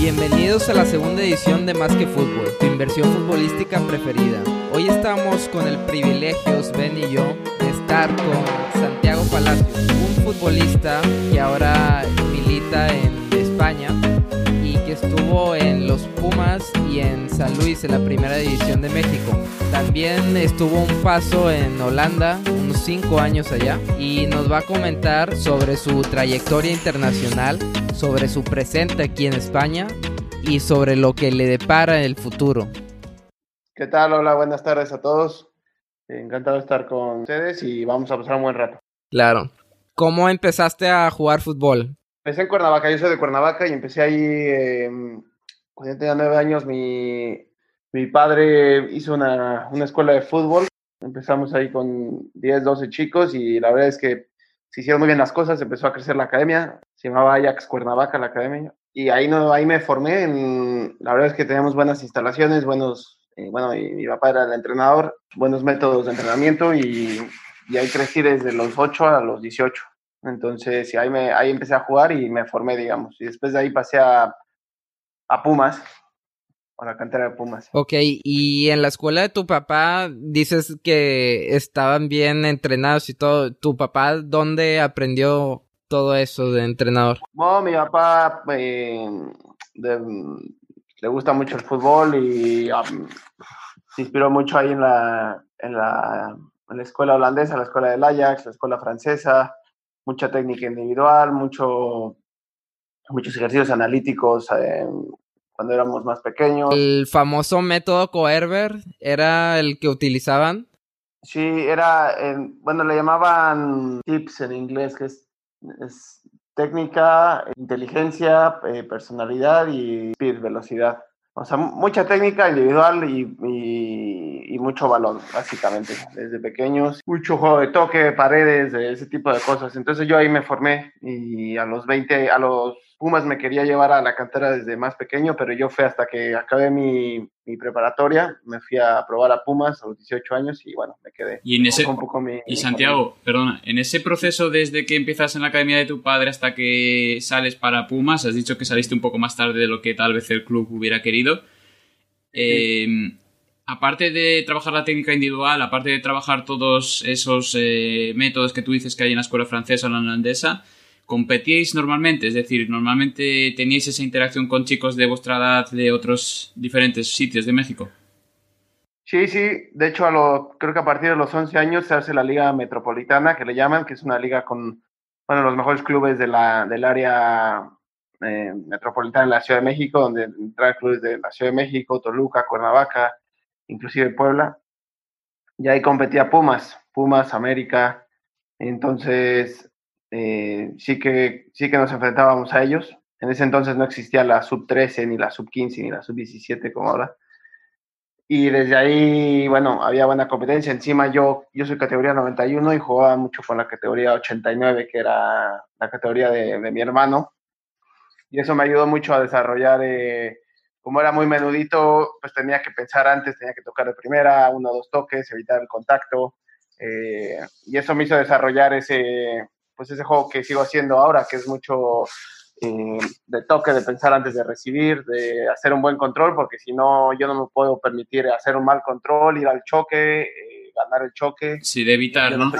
Bienvenidos a la segunda edición de Más que Fútbol, tu inversión futbolística preferida. Hoy estamos con el privilegio, Sven y yo, de estar con Santiago Palacios, un futbolista que ahora milita en España que estuvo en los Pumas y en San Luis en la primera división de México. También estuvo un paso en Holanda, unos 5 años allá, y nos va a comentar sobre su trayectoria internacional, sobre su presente aquí en España y sobre lo que le depara el futuro. ¿Qué tal? Hola, buenas tardes a todos. Encantado de estar con ustedes y vamos a pasar un buen rato. Claro. ¿Cómo empezaste a jugar fútbol? Empecé en Cuernavaca, yo soy de Cuernavaca y empecé ahí, eh, cuando yo tenía nueve años, mi, mi padre hizo una, una, escuela de fútbol. Empezamos ahí con 10, 12 chicos y la verdad es que se hicieron muy bien las cosas, empezó a crecer la academia, se llamaba Ajax Cuernavaca la academia y ahí, no, ahí me formé. En, la verdad es que teníamos buenas instalaciones, buenos, eh, bueno, y mi papá era el entrenador, buenos métodos de entrenamiento y, y ahí crecí desde los 8 a los 18. Entonces, ahí, me, ahí empecé a jugar y me formé, digamos. Y después de ahí pasé a, a Pumas, a la cantera de Pumas. Ok, y en la escuela de tu papá dices que estaban bien entrenados y todo. ¿Tu papá dónde aprendió todo eso de entrenador? Bueno, mi papá eh, de, le gusta mucho el fútbol y um, se inspiró mucho ahí en la, en la, en la escuela holandesa, la escuela del Ajax, la escuela francesa mucha técnica individual, mucho, muchos ejercicios analíticos eh, cuando éramos más pequeños. ¿El famoso método Coerber era el que utilizaban? Sí, era, eh, bueno, le llamaban tips en inglés, que es, es técnica, inteligencia, eh, personalidad y speed, velocidad. O sea, mucha técnica individual y, y, y, mucho balón, básicamente, desde pequeños. Mucho juego de toque, paredes, de ese tipo de cosas. Entonces yo ahí me formé y a los 20, a los Pumas me quería llevar a la cantera desde más pequeño, pero yo fui hasta que acabé mi, mi preparatoria, me fui a probar a Pumas a los 18 años y bueno, me quedé. Y, en ese, un poco mi, y Santiago, mi... perdona, en ese proceso desde que empiezas en la academia de tu padre hasta que sales para Pumas, has dicho que saliste un poco más tarde de lo que tal vez el club hubiera querido. Eh, aparte de trabajar la técnica individual, aparte de trabajar todos esos eh, métodos que tú dices que hay en la escuela francesa o la holandesa, ¿competíais normalmente? Es decir, ¿normalmente teníais esa interacción con chicos de vuestra edad de otros diferentes sitios de México? Sí, sí. De hecho, a lo, creo que a partir de los 11 años se hace la Liga Metropolitana, que le llaman, que es una liga con bueno, los mejores clubes del área eh, metropolitana de la Ciudad de México, donde entran clubes de la Ciudad de México, Toluca, Cuernavaca, inclusive Puebla. Y ahí competía Pumas, Pumas, América. Entonces, eh, sí, que, sí que nos enfrentábamos a ellos. En ese entonces no existía la sub-13, ni la sub-15, ni la sub-17 como ahora. Y desde ahí, bueno, había buena competencia. Encima yo, yo soy categoría 91 y jugaba mucho con la categoría 89, que era la categoría de, de mi hermano. Y eso me ayudó mucho a desarrollar, eh, como era muy menudito, pues tenía que pensar antes, tenía que tocar de primera, uno o dos toques, evitar el contacto. Eh, y eso me hizo desarrollar ese, pues ese juego que sigo haciendo ahora, que es mucho eh, de toque, de pensar antes de recibir, de hacer un buen control, porque si no, yo no me puedo permitir hacer un mal control, ir al choque, eh, ganar el choque. Sí, de evitar, ¿no?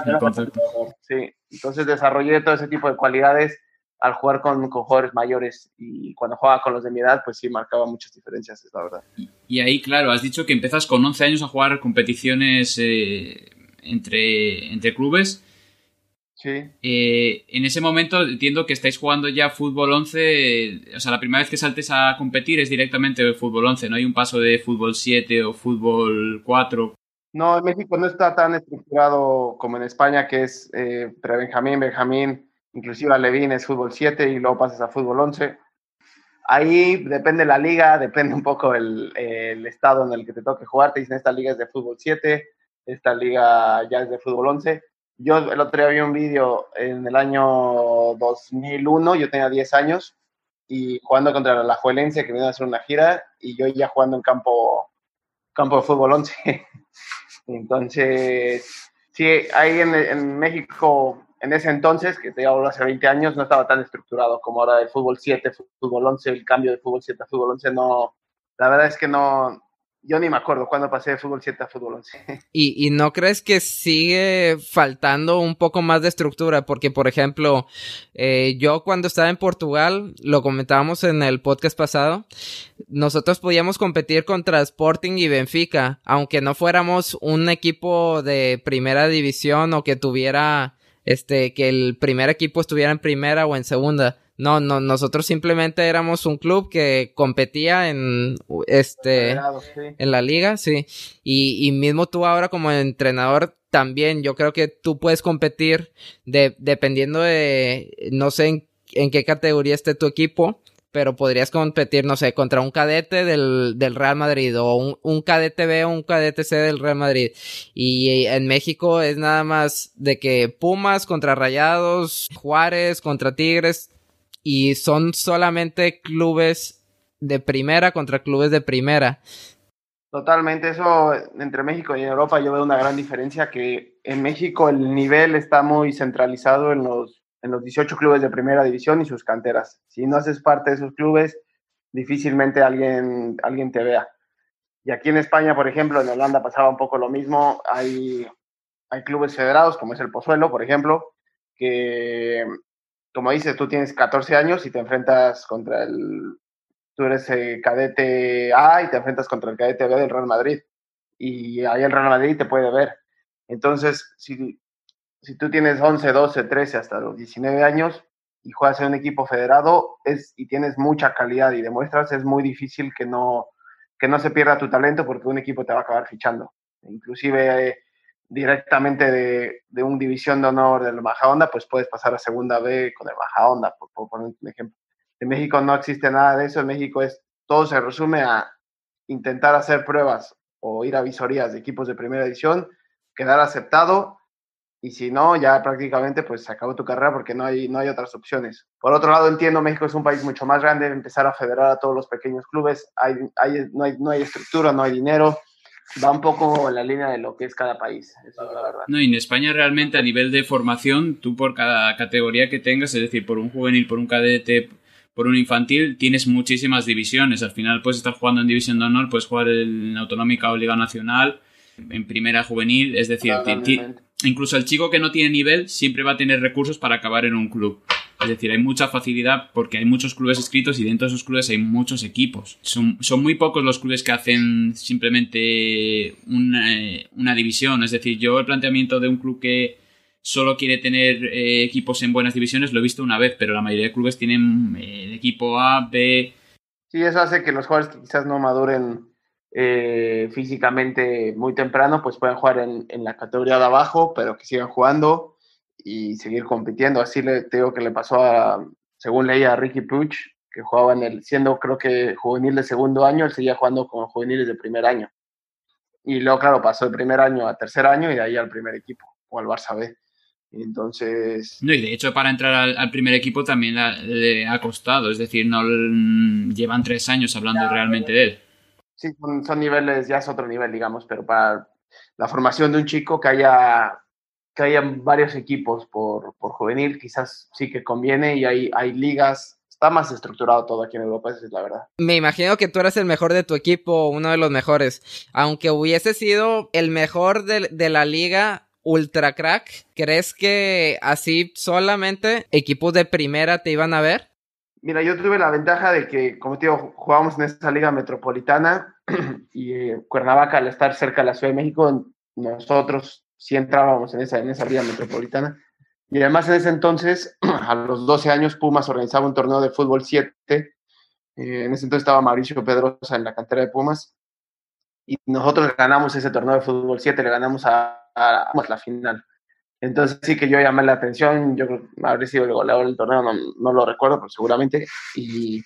Sí, entonces desarrollé todo ese tipo de cualidades al jugar con, con, jugadores mayores y cuando jugaba con los de mi edad, pues sí, marcaba muchas diferencias, es la verdad. Y, y ahí, claro, has dicho que empiezas con 11 años a jugar competiciones eh, entre, entre clubes. Sí. Eh, en ese momento entiendo que estáis jugando ya fútbol 11, eh, o sea, la primera vez que saltes a competir es directamente de fútbol 11, no hay un paso de fútbol 7 o fútbol 4. No, en México no está tan estructurado como en España, que es eh, pre-Benjamín, Benjamín, inclusive a Levín es fútbol 7 y luego pasas a fútbol 11. Ahí depende la liga, depende un poco el, el estado en el que te toque jugar. Te dicen, esta liga es de fútbol 7, esta liga ya es de fútbol 11 yo el otro día vi un vídeo en el año 2001, yo tenía 10 años, y jugando contra la Juelense, que vino a hacer una gira, y yo ya jugando en campo, campo de fútbol 11. Entonces, sí, ahí en, en, México en ese entonces, que te hablo hace 20 años, no estaba tan estructurado como ahora el fútbol 7, fútbol 11, el cambio de fútbol 7 a fútbol 11 no, la verdad es que no, yo ni me acuerdo cuándo pasé de fútbol 7 a fútbol 11. ¿Y, ¿Y, no crees que sigue faltando un poco más de estructura? Porque, por ejemplo, eh, yo cuando estaba en Portugal, lo comentábamos en el podcast pasado, nosotros podíamos competir contra Sporting y Benfica, aunque no fuéramos un equipo de primera división o que tuviera, este, que el primer equipo estuviera en primera o en segunda no, no, nosotros simplemente éramos un club que competía en este en la liga, sí. Y, y, mismo tú ahora como entrenador también, yo creo que tú puedes competir de, dependiendo de, no sé en, qué categoría esté tu equipo, pero podrías competir, no sé, contra un cadete del, del Real Madrid o un, un, cadete B o un cadete C del Real Madrid. Y en México es nada más de que Pumas contra Rayados, Juárez contra Tigres, y son solamente clubes de primera contra clubes de primera. Totalmente, eso entre México y Europa yo veo una gran diferencia que en México el nivel está muy centralizado en los, en los 18 clubes de primera división y sus canteras. Si no haces parte de esos clubes, difícilmente alguien, alguien te vea. Y aquí en España, por ejemplo, en Holanda pasaba un poco lo mismo. Hay, hay clubes federados, como es el Pozuelo, por ejemplo, que como dices, tú tienes 14 años y te enfrentas contra el, tú eres el cadete A y te enfrentas contra el cadete B del Real Madrid. Y ahí el Real Madrid te puede ver. Entonces, si, si tú tienes 11, 12, 13, hasta los 19 años y juegas en un equipo federado es, y tienes mucha calidad y demuestras, es muy difícil que no, que no se pierda tu talento porque un equipo te va a acabar fichando. Inclusive directamente de, de un división de honor del Baja Onda, pues puedes pasar a segunda B con el Baja Onda, por, poner un ejemplo. En México no existe nada de eso, en México es, todo se resume a intentar hacer pruebas o ir a visorías de equipos de primera edición, quedar aceptado y si no, ya prácticamente pues se acabó tu carrera porque no hay, no hay otras opciones. Por otro lado, entiendo, México es un país mucho más grande, empezar a federar a todos los pequeños clubes, hay, hay, no, hay, no hay estructura, no hay dinero, va un poco en la línea de lo que es cada país, eso es la verdad. No, y en España realmente a nivel de formación, tú por cada categoría que tengas, es decir, por un juvenil, por un cadete, por un infantil, tienes muchísimas divisiones. Al final puedes estar jugando en división de honor, puedes jugar en autonómica o liga nacional, en primera juvenil, es decir, incluso el chico que no tiene nivel siempre va a tener recursos para acabar en un club. Es decir, hay mucha facilidad porque hay muchos clubes escritos y dentro de esos clubes hay muchos equipos. Son, muy pocos los clubes que hacen simplemente una, eh, una, división. Es decir, yo el planteamiento de un club que solo quiere tener eh, equipos en buenas divisiones lo he visto una vez, pero la mayoría de clubes tienen eh, equipo A, B. Sí, eso hace que los jugadores que quizás no maduren físicamente muy temprano, pues puedan jugar en, en la categoría de abajo, pero que sigan jugando y seguir compitiendo. Así le digo que le pasó a, según leía a Ricky Puch, que jugaba en el, siendo creo que juvenil de segundo año, él seguía jugando con juveniles de primer año. Y luego, claro, pasó de primer año a tercer año y de ahí al primer equipo, o al Barça B. Entonces. No, y de hecho, para entrar al, primer equipo también le ha costado, es decir, no llevan tres años hablando realmente de él. Sí, son, son, niveles, ya es otro nivel, digamos, pero para la formación de un chico que haya que hayan varios equipos por, por juvenil, quizás sí que conviene y hay, hay ligas está más estructurado todo aquí en Europa, esa es la verdad. Me imagino que tú eres el mejor de tu equipo, uno de los mejores. Aunque hubiese sido el mejor de, de, la liga ultra crack, ¿crees que así solamente equipos de primera te iban a ver? Mira, yo tuve la ventaja de que, como te digo, jugábamos en esta liga metropolitana y eh, Cuernavaca, al estar cerca de la Ciudad de México, nosotros si entrábamos en esa, en esa liga metropolitana. Y además en ese entonces, a los 12 años, Pumas organizaba un torneo de fútbol 7. Eh, en ese entonces estaba Mauricio Pedrosa en la cantera de Pumas. Y nosotros ganamos ese torneo de fútbol 7, le ganamos a, a, la final. Entonces sí que yo llamé la atención, yo habría sido el goleador del torneo, no, no lo recuerdo, pero seguramente. Y,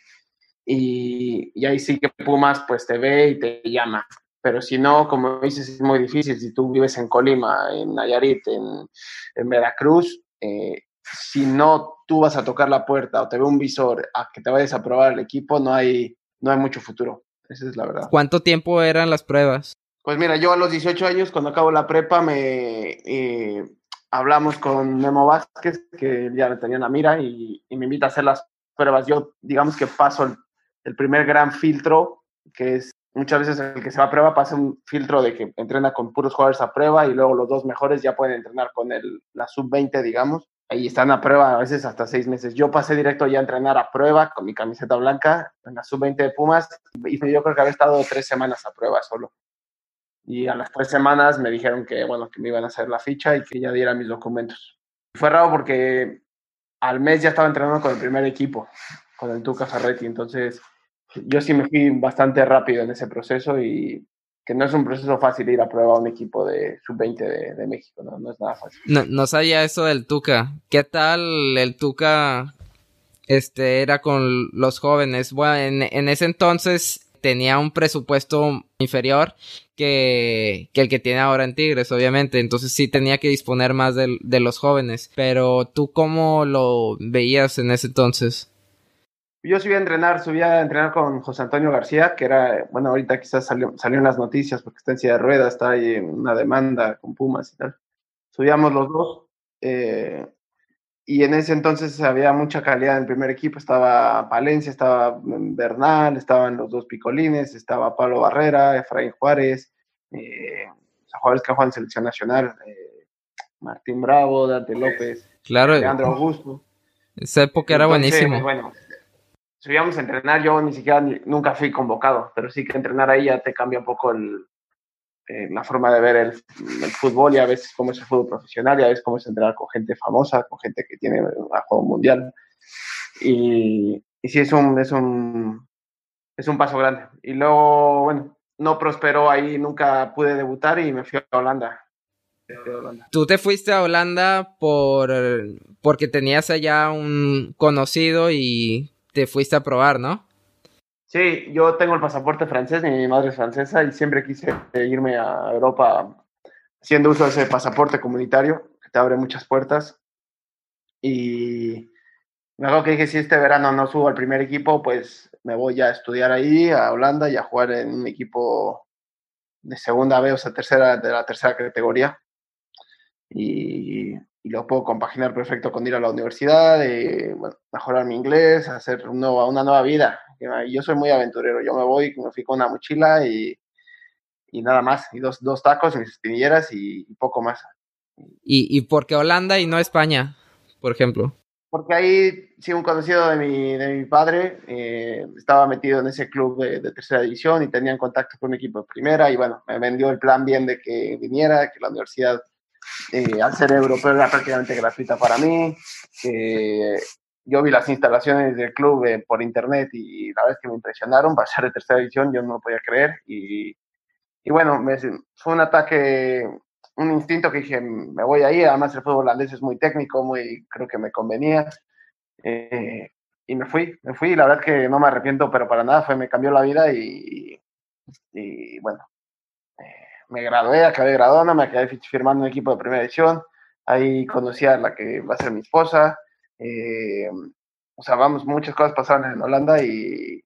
y, y, ahí sí que Pumas pues te ve y te llama pero si no, como dices, es muy difícil. Si tú vives en Colima, en Nayarit, en, en Veracruz, eh, si no tú vas a tocar la puerta o te ve un visor a que te vayas a probar el equipo, no hay, no hay mucho futuro. Esa es la verdad. ¿Cuánto tiempo eran las pruebas? Pues mira, yo a los 18 años, cuando acabo la prepa, me... Eh, hablamos con Memo Vázquez, que ya le tenía la mira, y, me invita a hacer las pruebas. Yo, digamos que paso el, primer gran filtro, que es muchas veces el que se va a prueba pasa un filtro de que entrena con puros jugadores a prueba y luego los dos mejores ya pueden entrenar con el, la sub-20, digamos. Ahí están a prueba a veces hasta seis meses. Yo pasé directo ya a entrenar a prueba con mi camiseta blanca en la sub-20 de Pumas y yo creo que había estado tres semanas a prueba solo y a las tres semanas me dijeron que, bueno, que me iban a hacer la ficha y que ya diera mis documentos. Fue raro porque al mes ya estaba entrenando con el primer equipo, con el Tuca Ferretti, entonces yo sí me fui bastante rápido en ese proceso y que no es un proceso fácil ir a prueba a un equipo de sub-20 de, México, ¿no? no es nada fácil. No, sabía eso del Tuca. ¿Qué tal el Tuca este, era con los jóvenes? Bueno, en, en ese entonces tenía un presupuesto inferior que, el que tiene ahora en Tigres, obviamente. Entonces sí tenía que disponer más de, los jóvenes. Pero tú cómo lo veías en ese entonces? Yo subía a entrenar, subía a entrenar con José Antonio García, que era, bueno, ahorita quizás salió, salió en las noticias porque está en silla de ruedas, está ahí en una demanda con Pumas y tal. Subíamos los dos. Eh, y en ese entonces había mucha calidad en el primer equipo. Estaba Palencia, estaba Bernal, estaban los dos Picolines, estaba Pablo Barrera, Efraín Juárez, eh, jugadores que juegan selección nacional, eh, Martín Bravo, Dante López, claro, Leandro Augusto. Esa época era buenísima. Bueno, subíamos a entrenar, yo ni siquiera nunca fui convocado, pero sí que entrenar ahí ya te cambia un poco el, eh, la forma de ver el, fútbol y a veces cómo es el fútbol profesional y a veces cómo es entrenar con gente famosa, con gente que tiene un juego mundial. Y, y sí, es un, es, un, es un paso grande. Y luego, bueno, no prosperó ahí, nunca pude debutar y me fui a Holanda. Tú te fuiste a Holanda por porque tenías allá un conocido y te fuiste a probar, ¿no? Sí, yo tengo el pasaporte francés, mi madre es francesa y siempre quise irme a Europa haciendo uso de ese pasaporte comunitario que te abre muchas puertas. Y me acuerdo que dije, si este verano no subo al primer equipo, pues me voy a estudiar ahí, a Holanda, y a jugar en un equipo de segunda B, o sea, tercera, de la tercera categoría. Y, y lo puedo compaginar perfecto con ir a la universidad, y, mejorar mi inglés, hacer un una nueva vida yo soy muy aventurero, yo me voy, me fui con una mochila y, y nada más, y dos, dos tacos, mis espinilleras y, poco más. ¿Y, ¿Y por qué Holanda y no España, por ejemplo? Porque ahí, sí, un conocido de mi, de mi padre eh, estaba metido en ese club de, tercera división y tenían contacto con un equipo de primera y bueno, me vendió el plan bien de que viniera, que la universidad eh, al ser europeo era prácticamente gratuita para mí, que yo vi las instalaciones del club eh, por internet y la verdad es que me impresionaron, pasar de tercera división, yo no lo podía creer y, y bueno, me, fue un ataque, un instinto que dije, me voy a ir, además el fútbol holandés es muy técnico, muy, creo que me convenía eh, y me fui, me fui y la verdad es que no me arrepiento, pero para nada, fue, me cambió la vida y, y bueno, eh, me gradué, acabé graduando, me quedé firmando un equipo de primera división, ahí conocí a la que va a ser mi esposa, eh, o sea, muchas cosas pasaron en Holanda y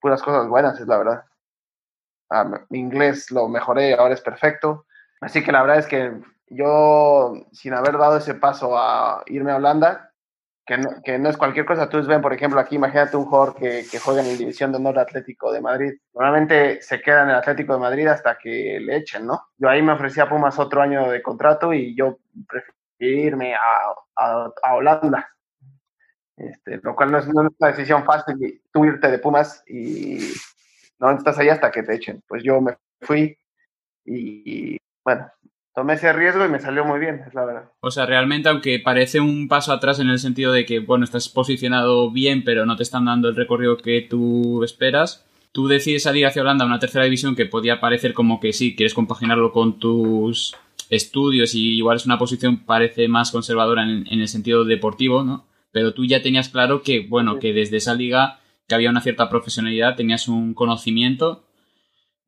puras cosas buenas, es la verdad. Ah, mi inglés lo mejoré, ahora es perfecto. Así que la verdad es que yo, sin haber dado ese paso a irme a Holanda, que no, es cualquier cosa, tú ven, por ejemplo, aquí imagínate un jugador que, juega en la División de Honor Atlético de Madrid. Normalmente se queda en el Atlético de Madrid hasta que le echen, ¿no? Yo ahí me ofrecía a Pumas otro año de contrato y yo preferí irme a, a, a Holanda este, lo cual no es, una decisión fácil tú irte de Pumas y no estás ahí hasta que te echen. Pues yo me fui y, bueno, tomé ese riesgo y me salió muy bien, es la verdad. O sea, realmente, aunque parece un paso atrás en el sentido de que, bueno, estás posicionado bien, pero no te están dando el recorrido que tú esperas, tú decides salir hacia Holanda a una tercera división que podía parecer como que sí, quieres compaginarlo con tus estudios y igual es una posición parece más conservadora en el sentido deportivo, ¿no? pero tú ya tenías claro que, bueno, que desde esa liga que había una cierta profesionalidad, tenías un conocimiento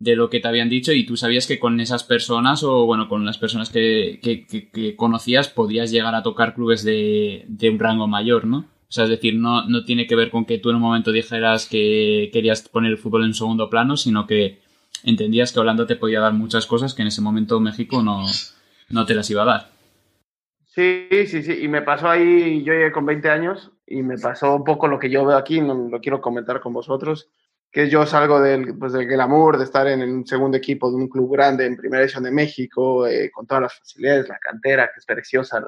de lo que te habían dicho y tú sabías que con esas personas o, bueno, con las personas que, que, conocías podías llegar a tocar clubes de, de, un rango mayor, ¿no? O sea, es decir, no, no tiene que ver con que tú en un momento dijeras que querías poner el fútbol en segundo plano, sino que entendías que Holanda te podía dar muchas cosas que en ese momento México no, no te las iba a dar. Sí, sí, sí, y me pasó ahí, yo llegué con 20 años y me pasó un poco lo que yo veo aquí, no lo quiero comentar con vosotros, que yo salgo del, pues, del glamour de estar en un segundo equipo de un club grande en Primera División de México, eh, con todas las facilidades, la cantera, que es preciosa,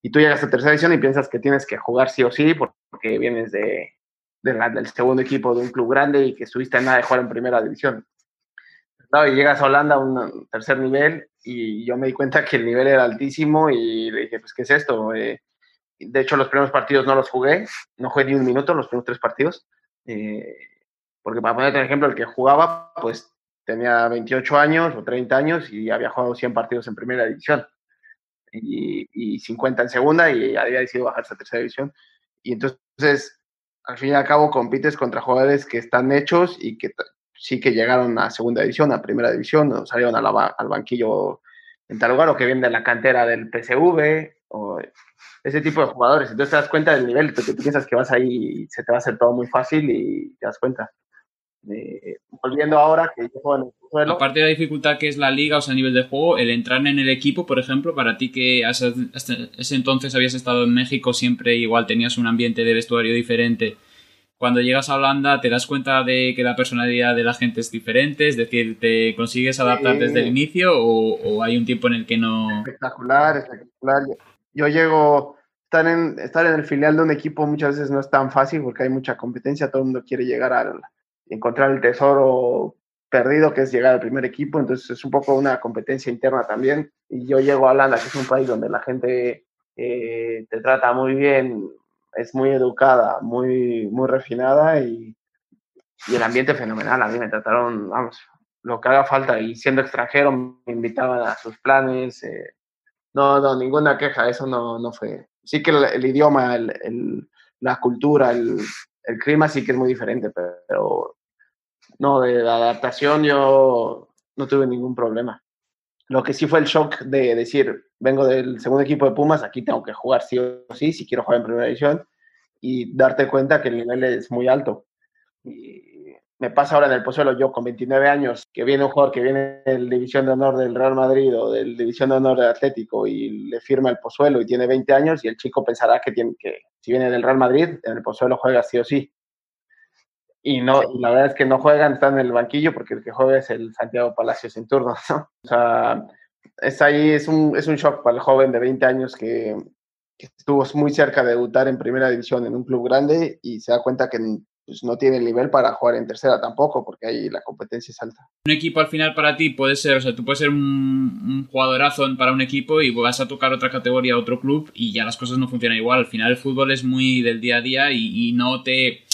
y tú llegas a tercera división y piensas que tienes que jugar sí o sí porque vienes de, del segundo equipo de un club grande y que estuviste en nada de jugar en primera división. y llegas a Holanda a un tercer nivel y yo me di cuenta que el nivel era altísimo y le dije, pues, ¿qué es esto? Eh, de hecho, los primeros partidos no los jugué, no jugué ni un minuto los primeros tres partidos, eh, porque para ponerte un ejemplo, el que jugaba, pues tenía 28 años o 30 años y había jugado 100 partidos en primera división y, y 50 en segunda y había decidido bajarse a tercera división. Y entonces al fin y al cabo compites contra jugadores que están hechos y que sí que llegaron a segunda división, a primera división, o salieron al banquillo en tal lugar, o que vienen de la cantera del PSV, o ese tipo de jugadores. Entonces te das cuenta del nivel, porque tú piensas que vas ahí y se te va a hacer todo muy fácil y te das cuenta. Eh, volviendo ahora, que yo juego en el suelo. Aparte de la dificultad que es la liga, o sea, a nivel de juego, el entrar en el equipo, por ejemplo, para ti que hasta ese entonces habías estado en México, siempre igual tenías un ambiente de vestuario diferente. Cuando llegas a Holanda, te das cuenta de que la personalidad de la gente es diferente, es decir, ¿te consigues adaptar desde el inicio o, hay un tiempo en el que no...? Espectacular, espectacular. Yo llego, estar en, estar en el filial de un equipo muchas veces no es tan fácil porque hay mucha competencia, todo el mundo quiere llegar al, encontrar el tesoro perdido, que es llegar al primer equipo, entonces es un poco una competencia interna también. Y yo llego a Holanda, que es un país donde la gente eh, te trata muy bien, es muy educada, muy, muy refinada y, y, el ambiente fenomenal. A mí me trataron, vamos, lo que haga falta y siendo extranjero me invitaban a sus planes. Eh, no, no, ninguna queja, eso no, no fue. Sí que el, idioma, el, la cultura, el, el clima sí que es muy diferente, pero no, de adaptación yo no tuve ningún problema. Lo que sí fue el shock de decir, vengo del segundo equipo de Pumas, aquí tengo que jugar sí o sí, si quiero jugar en primera división, y darte cuenta que el nivel es muy alto. Me pasa ahora en el Pozuelo, yo con 29 años, que viene un jugador que viene del División de Honor del Real Madrid o del División de Honor del Atlético y le firma el Pozuelo y tiene 20 años y el chico pensará que, tiene, que si viene del Real Madrid, en el Pozuelo juega sí o sí. Y, no, la verdad es que no juegan, están en el banquillo porque el que juega es el Santiago Palacios en turno, ¿no? O sea, es ahí, es un, es un shock para el joven de 20 años que, que estuvo muy cerca de debutar en primera división en un club grande y se da cuenta que pues no tiene el nivel para jugar en tercera tampoco, porque ahí la competencia es alta. Un equipo al final para ti puede ser, o sea, tú puedes ser un, jugadorazo para un equipo y vas a tocar otra categoría, otro club y ya las cosas no funcionan igual. Al final el fútbol es muy del día a día y, no te...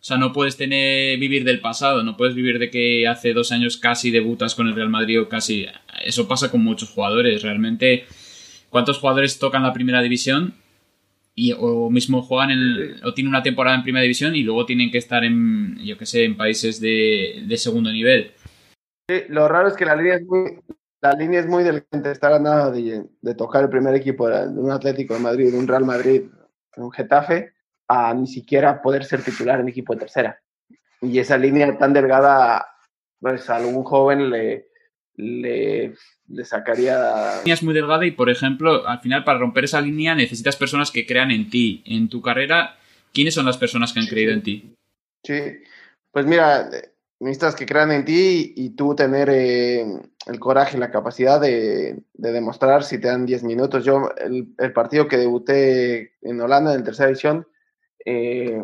O sea, no puedes tener, vivir del pasado, no puedes vivir de que hace dos años casi debutas con el Real Madrid o casi... Eso pasa con muchos jugadores. Realmente, ¿cuántos jugadores tocan la primera división y, o mismo juegan en o tienen una temporada en primera división y luego tienen que estar en, yo que sé, en países de, de segundo nivel. Sí, lo raro es que la línea es muy, la línea es muy delgante, estar a nada de, de, tocar el primer equipo de, un Atlético de Madrid, de un Real Madrid, de un Getafe, a ni siquiera poder ser titular en equipo de tercera. Y esa línea tan delgada, pues a algún joven le, le le sacaría... Línea es muy delgada y, por ejemplo, al final para romper esa línea necesitas personas que crean en ti. En tu carrera, ¿quiénes son las personas que han creído en ti? Sí, pues mira, necesitas que crean en ti y, tú tener eh, el coraje y la capacidad de, demostrar si te dan 10 minutos. Yo, el, partido que debuté en Holanda, en tercera división, eh,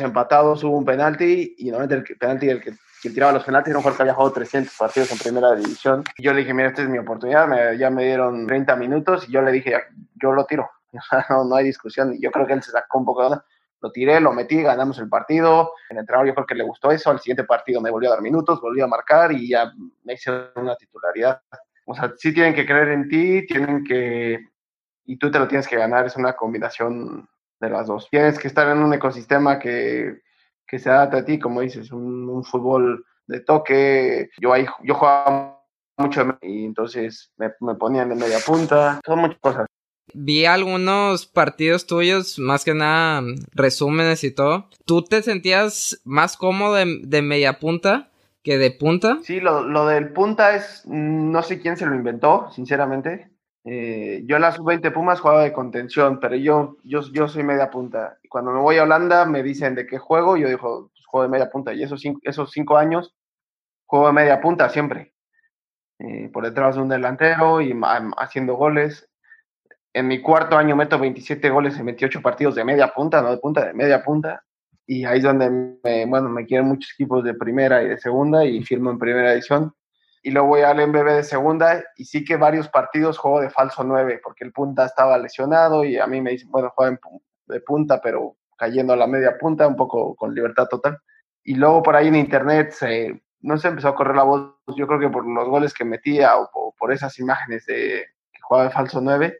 empatados, hubo un penalti y normalmente el penalti el que quien tiraba los penaltis era un jugador que había jugado 300 partidos en primera división. Yo le dije, mira, esta es mi oportunidad, ya me dieron 30 minutos y yo le dije, yo lo tiro, no, no hay discusión. Yo creo que él se sacó un poco de onda. Lo tiré, lo metí, ganamos el partido. El entrenador yo creo que le gustó eso. Al siguiente partido me volvió a dar minutos, volvió a marcar y ya me hice una titularidad. O sea, sí tienen que creer en ti, tienen que... Y tú te lo tienes que ganar, es una combinación de las dos. Tienes que estar en un ecosistema que que se adapta a ti, como dices, un, fútbol de toque. Yo ahí yo jugaba mucho y entonces me, me ponían de media punta, son muchas cosas. Vi algunos partidos tuyos, más que nada resúmenes y todo. ¿Tú te sentías más cómodo de, de media punta que de punta? Sí, lo, lo, del punta es, no sé quién se lo inventó, sinceramente. Eh, yo en la sub-20 Pumas jugaba de contención, pero yo, yo, yo soy media punta. Y cuando me voy a Holanda me dicen de qué juego, yo digo, pues, juego de media punta. Y esos cinco, esos cinco años juego de media punta siempre. Eh, por detrás de un delantero y haciendo goles. En mi cuarto año meto 27 goles en 28 partidos de media punta, no de punta, de media punta. Y ahí es donde me, bueno, me quieren muchos equipos de primera y de segunda y firmo en primera edición y luego voy al MBB de segunda y sí que varios partidos juego de falso 9 porque el punta estaba lesionado y a mí me dicen, bueno, juega de punta pero cayendo a la media punta, un poco con libertad total. Y luego por ahí en internet se, no se empezó a correr la voz, yo creo que por los goles que metía o, por esas imágenes de que jugaba de falso 9,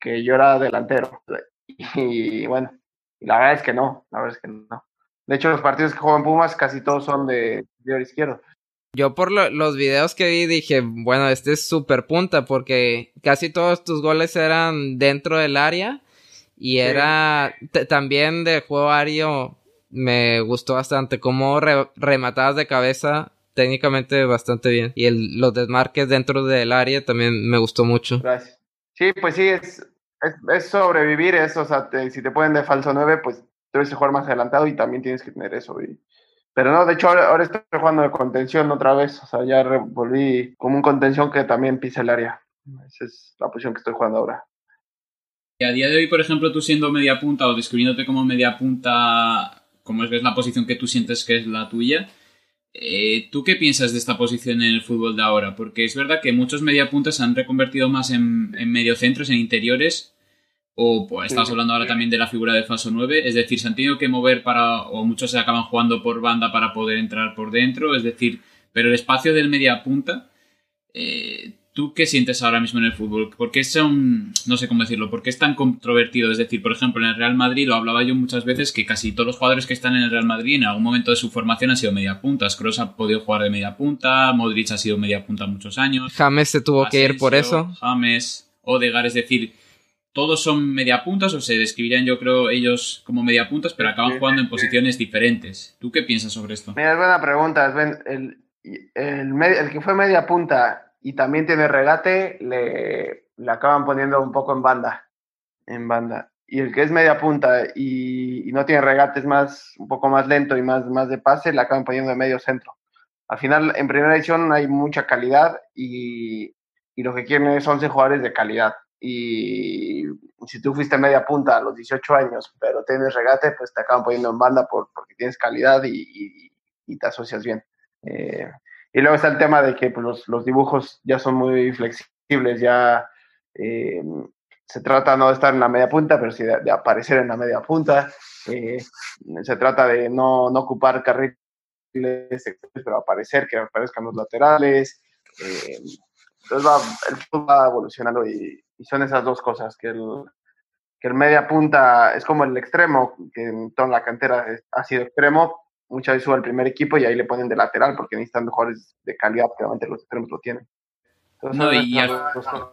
que yo era delantero. Y, bueno, la verdad es que no, la verdad es que no. De hecho, los partidos que juegan Pumas casi todos son de, de izquierdo. Yo por los videos que vi dije, bueno, este es súper punta porque casi todos tus goles eran dentro del área y era también de juego aéreo me gustó bastante como rematabas de cabeza técnicamente bastante bien y el, los desmarques dentro del área también me gustó mucho. Gracias. Sí, pues sí, es, es, sobrevivir eso, o sea, si te pueden de falso 9, pues debes jugar más adelantado y también tienes que tener eso. Y, pero no, de hecho ahora, estoy jugando de contención otra vez. O sea, ya volví como un contención que también pisa el área. Esa es la posición que estoy jugando ahora. Y a día de hoy, por ejemplo, tú siendo media punta o descubriéndote como media punta, como es la posición que tú sientes que es la tuya, eh, ¿tú qué piensas de esta posición en el fútbol de ahora? Porque es verdad que muchos media puntas se han reconvertido más en, en mediocentros, en interiores, o pues estamos hablando ahora también de la figura del falso 9, es decir, se han tenido que mover para, o muchos se acaban jugando por banda para poder entrar por dentro, es decir, pero el espacio del media punta, eh, ¿tú qué sientes ahora mismo en el fútbol? ¿Por qué son, no sé cómo decirlo, por qué es tan controvertido? Es decir, por ejemplo, en el Real Madrid, lo hablaba yo muchas veces, que casi todos los jugadores que están en el Real Madrid en algún momento de su formación han sido media punta. Kroos ha podido jugar de media punta, Modric ha sido media punta muchos años. James se tuvo que ir por eso. James, Odegar, es decir todos son mediapuntas o se describirían yo creo ellos como mediapuntas, pero acaban jugando en posiciones diferentes. ¿Tú qué piensas sobre esto? Mira, es buena pregunta. El, el, el, que fue media punta y también tiene regate, le, le, acaban poniendo un poco en banda. En banda. Y el que es media punta y, y, no tiene regate, es más, un poco más lento y más, más de pase, le acaban poniendo en medio centro. Al final, en primera edición hay mucha calidad y, y lo que quieren es 11 jugadores de calidad y si tú fuiste media punta a los 18 años, pero tienes regate, pues te acaban poniendo en banda por, porque tienes calidad y, y, te asocias bien. Eh, y luego está el tema de que pues, los, los, dibujos ya son muy flexibles, ya eh, se trata no de estar en la media punta, pero sí de, aparecer en la media punta. Eh, se trata de no, no ocupar carriles, pero aparecer, que aparezcan los laterales. entonces va, el va evolucionando y, y son esas dos cosas, que el, que el media punta es como el extremo, que en toda la cantera ha sido extremo, muchas veces sube al primer equipo y ahí le ponen de lateral porque necesitan mejores de calidad, obviamente los extremos lo tienen. no, y, al,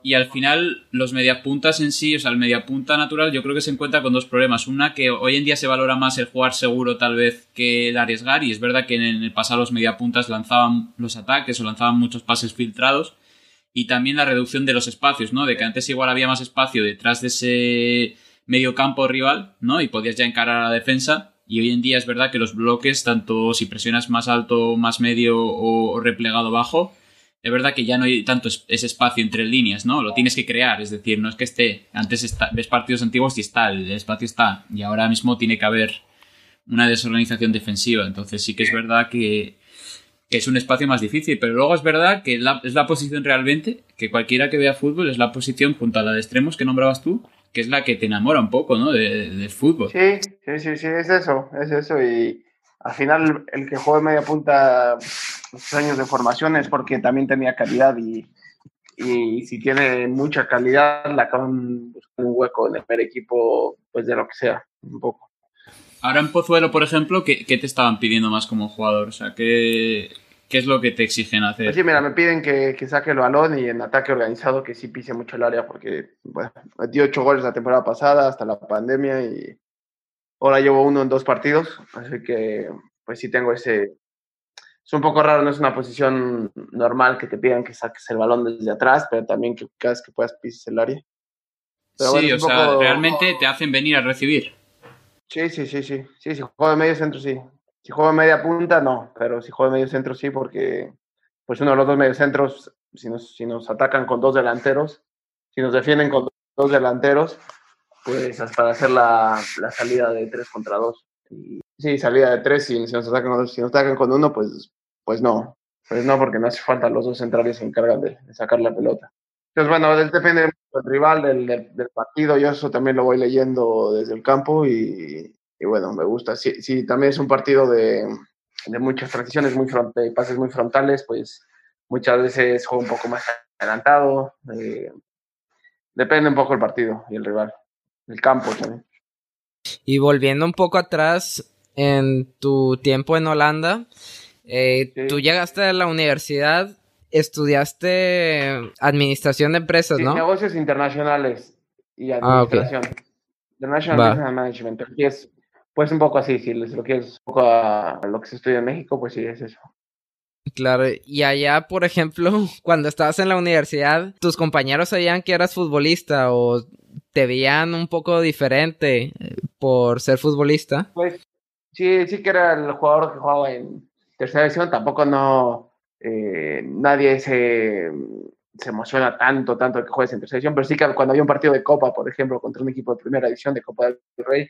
y, al, final los mediapuntas en sí, o sea, el mediapunta natural yo creo que se encuentra con dos problemas. Una, que hoy en día se valora más el jugar seguro tal vez que el arriesgar y es verdad que en el pasado los mediapuntas lanzaban los ataques o lanzaban muchos pases filtrados y también la reducción de los espacios, ¿no? De que antes igual había más espacio detrás de ese medio campo rival, ¿no? Y podías ya encarar a la defensa. Y hoy en día es verdad que los bloques, tanto si presionas más alto, más medio o replegado bajo, es verdad que ya no hay tanto ese espacio entre líneas, ¿no? Lo tienes que crear, es decir, no es que esté. Antes ves partidos antiguos y está, el espacio está. Y ahora mismo tiene que haber una desorganización defensiva. Entonces sí que es verdad que que es un espacio más difícil, pero luego es verdad que es la posición realmente, que cualquiera que vea fútbol es la posición junto a la de extremos que nombrabas tú, que es la que te enamora un poco, ¿no? del fútbol. Sí, sí, sí, sí, es eso, es eso. Y al final el que juega media punta los años de formación es porque también tenía calidad y, y si tiene mucha calidad la acaban buscando un hueco en el primer equipo, pues de lo que sea, un poco. Ahora en Pozuelo, por ejemplo, ¿qué, ¿qué, te estaban pidiendo más como jugador? O sea, ¿qué, ¿Qué es lo que te exigen hacer? Pues sí, mira, me piden que, que, saque el balón y en ataque organizado que sí pise mucho el área porque, bueno, metí ocho goles la temporada pasada hasta la pandemia y ahora llevo uno en dos partidos, así que pues sí tengo ese, es un poco raro, no es una posición normal que te pidan que saques el balón desde atrás, pero también que cada vez que puedas pises el área. sí, o sea, realmente te hacen venir a recibir. Sí, sí, sí, sí. Sí, si juego de medio centro, sí. Si juego de media punta, no. Pero si juego de medio centro, sí, porque pues uno de los dos mediocentros, si nos, si nos atacan con dos delanteros, si nos defienden con dos delanteros, pues para hacer la, la salida de tres contra dos. sí, salida de tres, y si nos atacan, si nos atacan con uno, pues pues no, pues no, porque no hace falta, los dos centrales se encargan de, sacar la pelota. Entonces, bueno, depende del rival, del, del, partido, yo eso también lo voy leyendo desde el campo y, bueno, me gusta. Si, sí, también es un partido de, de muchas transiciones, muy front, de pases muy frontales, pues muchas veces juego un poco más adelantado. Eh, depende un poco el partido y el rival, el campo también. Y volviendo un poco atrás, en tu tiempo en Holanda, eh, Tú llegaste a la universidad, estudiaste administración de empresas, ¿no? negocios internacionales y ah, administración. International Business Management. es, pues un poco así, si lo quieres un poco a lo que se estudia en México, pues sí, es eso. Claro, y allá, por ejemplo, cuando estabas en la universidad, ¿tus compañeros sabían que eras futbolista o te veían un poco diferente eh, por ser futbolista? Pues sí, sí que era el jugador que jugaba en, tercera división tampoco no, eh, nadie se, se, emociona tanto, tanto que juegues en tercera división, pero sí que cuando había un partido de Copa, por ejemplo, contra un equipo de primera división de Copa del Rey,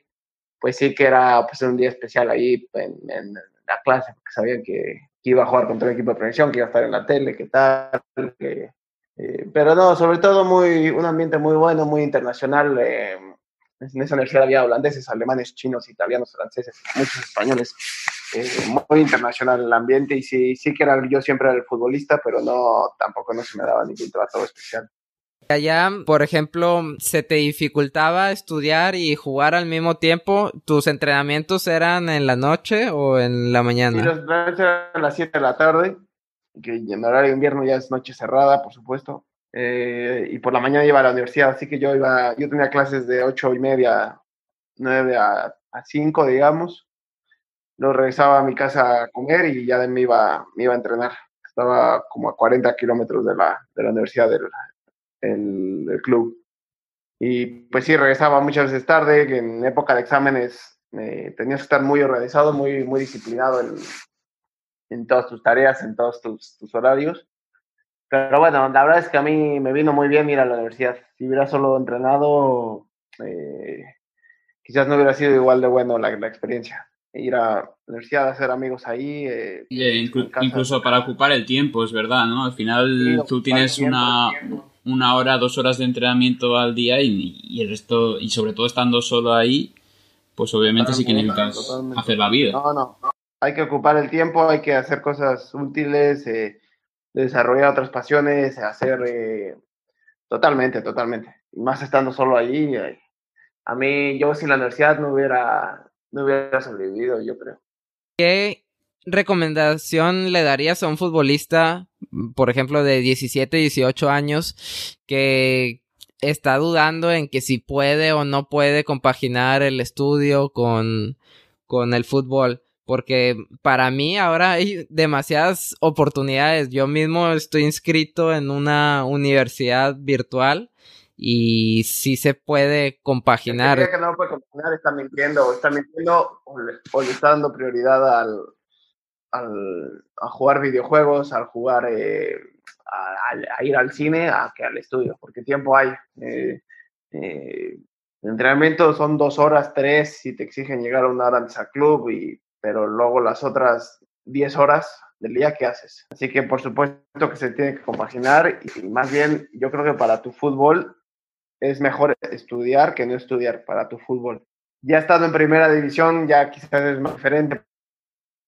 pues sí que era pues, un día especial ahí en, la clase, porque sabían que, iba a jugar contra un equipo de prevención, que iba a estar en la tele, que tal, que, eh, pero no, sobre todo muy, un ambiente muy bueno, muy internacional. Eh, en esa universidad había holandeses, alemanes, chinos, italianos, franceses, muchos españoles. Eh, muy internacional el ambiente y sí, sí que era, yo siempre era el futbolista, pero no, tampoco no se me daba ningún trato especial. Allá, por ejemplo, ¿se te dificultaba estudiar y jugar al mismo tiempo? ¿Tus entrenamientos eran en la noche o en la mañana? Sí, los entrenamientos eran a las 7 de la tarde, que en horario de invierno ya es noche cerrada, por supuesto. Eh, y por la mañana iba a la universidad, así que yo iba, yo tenía clases de ocho y media, 9 a, a 5, digamos, luego regresaba a mi casa a comer y ya me iba, me iba a entrenar. Estaba como a 40 kilómetros de la, de la universidad del el, club. Y pues sí, regresaba muchas veces tarde, que en época de exámenes eh, tenías que estar muy organizado, muy, muy disciplinado en, en todas tus tareas, en todos tus, tus horarios. Pero bueno, la verdad es que a mí me vino muy bien ir a la universidad. Si hubiera solo entrenado, eh, quizás no hubiera sido igual de bueno la, la experiencia ir a la universidad, hacer amigos ahí. Eh, incluso para ocupar el tiempo, es verdad, ¿no? Al final tú tienes una, una hora, dos horas de entrenamiento al día y, el resto, y sobre todo estando solo ahí, pues obviamente sí que necesitas hacer la vida. No, no, hay que ocupar el tiempo, hay que hacer cosas útiles, eh, desarrollar otras pasiones, hacer... Eh, totalmente, totalmente. Y más estando solo allí. a mí, yo sin la universidad no hubiera no hubiera sobrevivido, yo creo. ¿Qué recomendación le darías a un futbolista, por ejemplo, de 17, 18 años, que está dudando en que si puede o no puede compaginar el estudio con, con el fútbol? Porque para mí ahora hay demasiadas oportunidades. Yo mismo estoy inscrito en una universidad virtual y si se puede compaginar. Que no puede compaginar está mintiendo, está mintiendo o le, está dando prioridad al, al, a jugar videojuegos, al jugar, eh, a, ir al cine, a que al estudio, porque tiempo hay. Eh, eh, el entrenamiento son dos horas, tres, si te exigen llegar a una hora antes al club, y, pero luego las otras diez horas del día que haces. Así que por supuesto que se tiene que compaginar y más bien yo creo que para tu fútbol es mejor estudiar que no estudiar para tu fútbol. Ya estando en primera división, ya quizás es más diferente,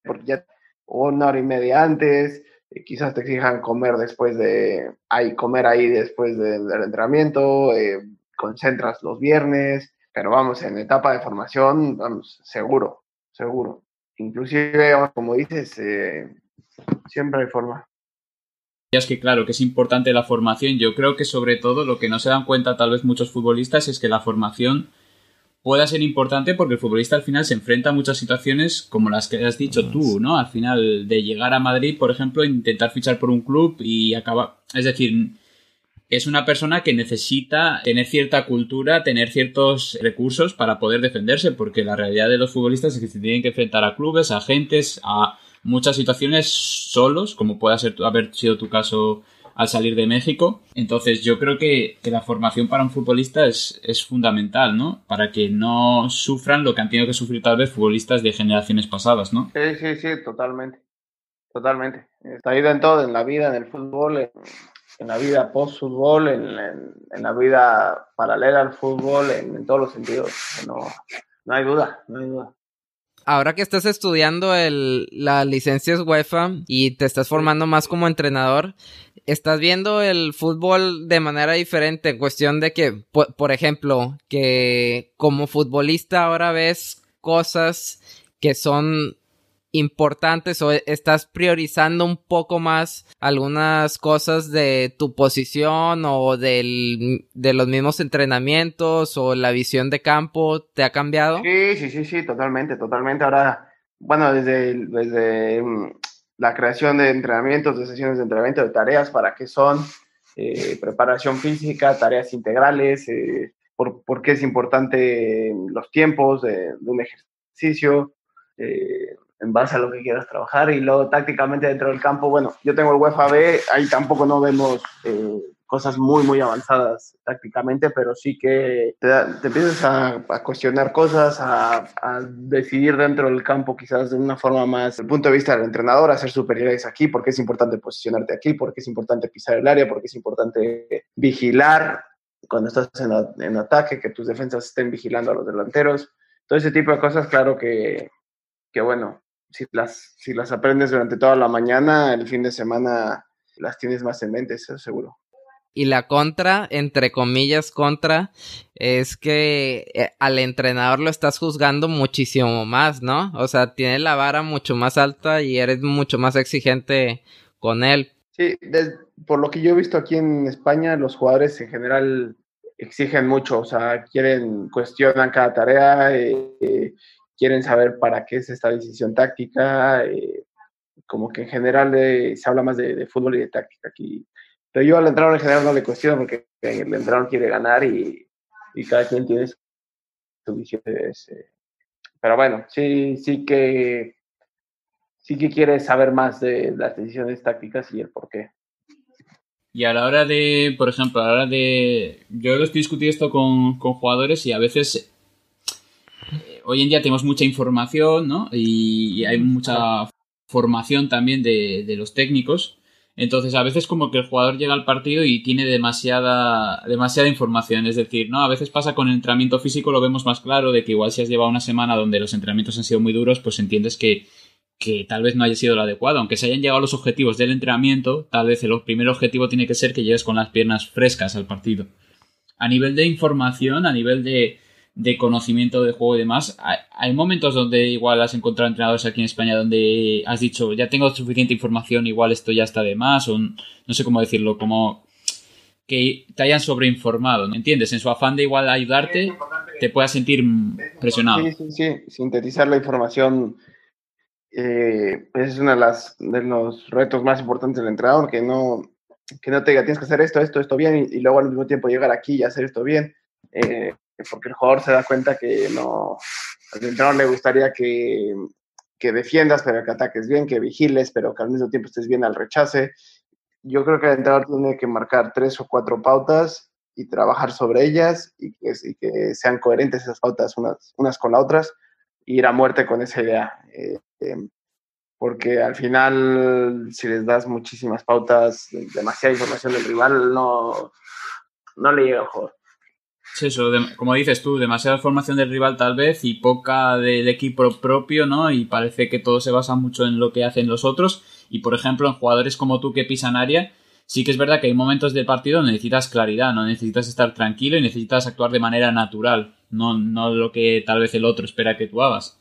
porque ya una hora y media antes, eh, quizás te exijan comer después de, ahí, comer ahí después del, entrenamiento, eh, concentras los viernes, pero vamos, en etapa de formación, vamos, seguro, seguro. Inclusive, como dices, eh, siempre hay forma es que claro, que es importante la formación. Yo creo que sobre todo lo que no se dan cuenta tal vez muchos futbolistas es que la formación pueda ser importante porque el futbolista al final se enfrenta a muchas situaciones como las que has dicho tú, ¿no? Al final de llegar a Madrid, por ejemplo, intentar fichar por un club y acabar... Es decir, es una persona que necesita tener cierta cultura, tener ciertos recursos para poder defenderse, porque la realidad de los futbolistas es que se tienen que enfrentar a clubes, a agentes, a muchas situaciones solos, como puede ser, haber sido tu caso al salir de México. Entonces yo creo que, la formación para un futbolista es, es, fundamental, ¿no? Para que no sufran lo que han tenido que sufrir tal vez futbolistas de generaciones pasadas, ¿no? Sí, sí, sí, totalmente. Totalmente. Está ido en todo, en la vida, en el fútbol, en, la vida post-fútbol, en, la vida paralela al fútbol, en, todos los sentidos. No, no hay duda, no hay duda ahora que estás estudiando el, la licencia UEFA y te estás formando más como entrenador, estás viendo el fútbol de manera diferente en cuestión de que, por, ejemplo, que como futbolista ahora ves cosas que son importantes o estás priorizando un poco más algunas cosas de tu posición o del, de los mismos entrenamientos o la visión de campo te ha cambiado? Sí, sí, sí, sí, totalmente, totalmente. Ahora, bueno, desde, desde mm, la creación de entrenamientos, de sesiones de entrenamiento, de tareas, para qué son, eh, preparación física, tareas integrales, eh, por, por, qué es importante los tiempos de, de un ejercicio, eh, en base a lo que quieras trabajar y luego tácticamente dentro del campo, bueno, yo tengo el UEFA B, ahí tampoco no vemos eh, cosas muy, muy avanzadas tácticamente, pero sí que te, empiezas a, cuestionar cosas, a, decidir dentro del campo quizás de una forma más, desde el punto de vista del entrenador, hacer superioridades aquí, porque es importante posicionarte aquí, porque es importante pisar el área, porque es importante vigilar cuando estás en, en ataque, que tus defensas estén vigilando a los delanteros. Todo ese tipo de cosas, claro que, que bueno, si las, si las aprendes durante toda la mañana, el fin de semana las tienes más en mente, eso seguro. Y la contra, entre comillas, contra, es que eh, al entrenador lo estás juzgando muchísimo más, ¿no? O sea, tiene la vara mucho más alta y eres mucho más exigente con él. Sí, por lo que yo he visto aquí en España, los jugadores en general exigen mucho, o sea, quieren, cuestionan cada tarea, eh, quieren saber para qué es esta decisión táctica, eh, como que en general eh, se habla más de, fútbol y de táctica aquí. Pero yo al entrenador en general no le cuestiono porque el entrenador quiere ganar y, y cada quien tiene su visión. pero bueno, sí, sí que sí que quiere saber más de las decisiones tácticas y el por qué. Y a la hora de, por ejemplo, a la hora de... Yo lo estoy discutiendo esto con, con jugadores y a veces hoy en día tenemos mucha información, ¿no? Y, hay mucha formación también de, los técnicos. Entonces, a veces como que el jugador llega al partido y tiene demasiada, demasiada información. Es decir, ¿no? A veces pasa con el entrenamiento físico, lo vemos más claro, de que igual si has llevado una semana donde los entrenamientos han sido muy duros, pues entiendes que, que tal vez no haya sido lo adecuado. Aunque se hayan llegado los objetivos del entrenamiento, tal vez el primer objetivo tiene que ser que llegues con las piernas frescas al partido. A nivel de información, a nivel de, de conocimiento de juego y demás. Hay, momentos donde igual has encontrado entrenadores aquí en España donde has dicho, ya tengo suficiente información, igual esto ya está de más, o no sé cómo decirlo, como que te hayan sobreinformado, ¿no? ¿entiendes? En su afán de igual ayudarte, te puedas sentir presionado. Sí, sí, sí, sintetizar la información eh, pues es uno de, las, de los retos más importantes del entrenador, que no, que no te diga, tienes que hacer esto, esto, esto bien, y, luego al mismo tiempo llegar aquí y hacer esto bien. Eh, porque el jugador se da cuenta que no, al entrenador le gustaría que, que defiendas, pero que ataques bien, que vigiles, pero que al mismo tiempo estés bien al rechace. Yo creo que el entrenador tiene que marcar tres o cuatro pautas y trabajar sobre ellas y que, que sean coherentes esas pautas unas, unas con las otras y ir a muerte con esa idea. Eh, em, porque al final, si les das muchísimas pautas, demasiada información del rival, no, no le llega al jugador eso, como dices tú, demasiada formación del rival tal vez y poca del equipo propio, ¿no? Y parece que todo se basa mucho en lo que hacen los otros. Y por ejemplo, en jugadores como tú que pisan área, sí que es verdad que hay momentos del partido donde necesitas claridad, no necesitas estar tranquilo y necesitas actuar de manera natural, no, no lo que tal vez el otro espera que tú hagas.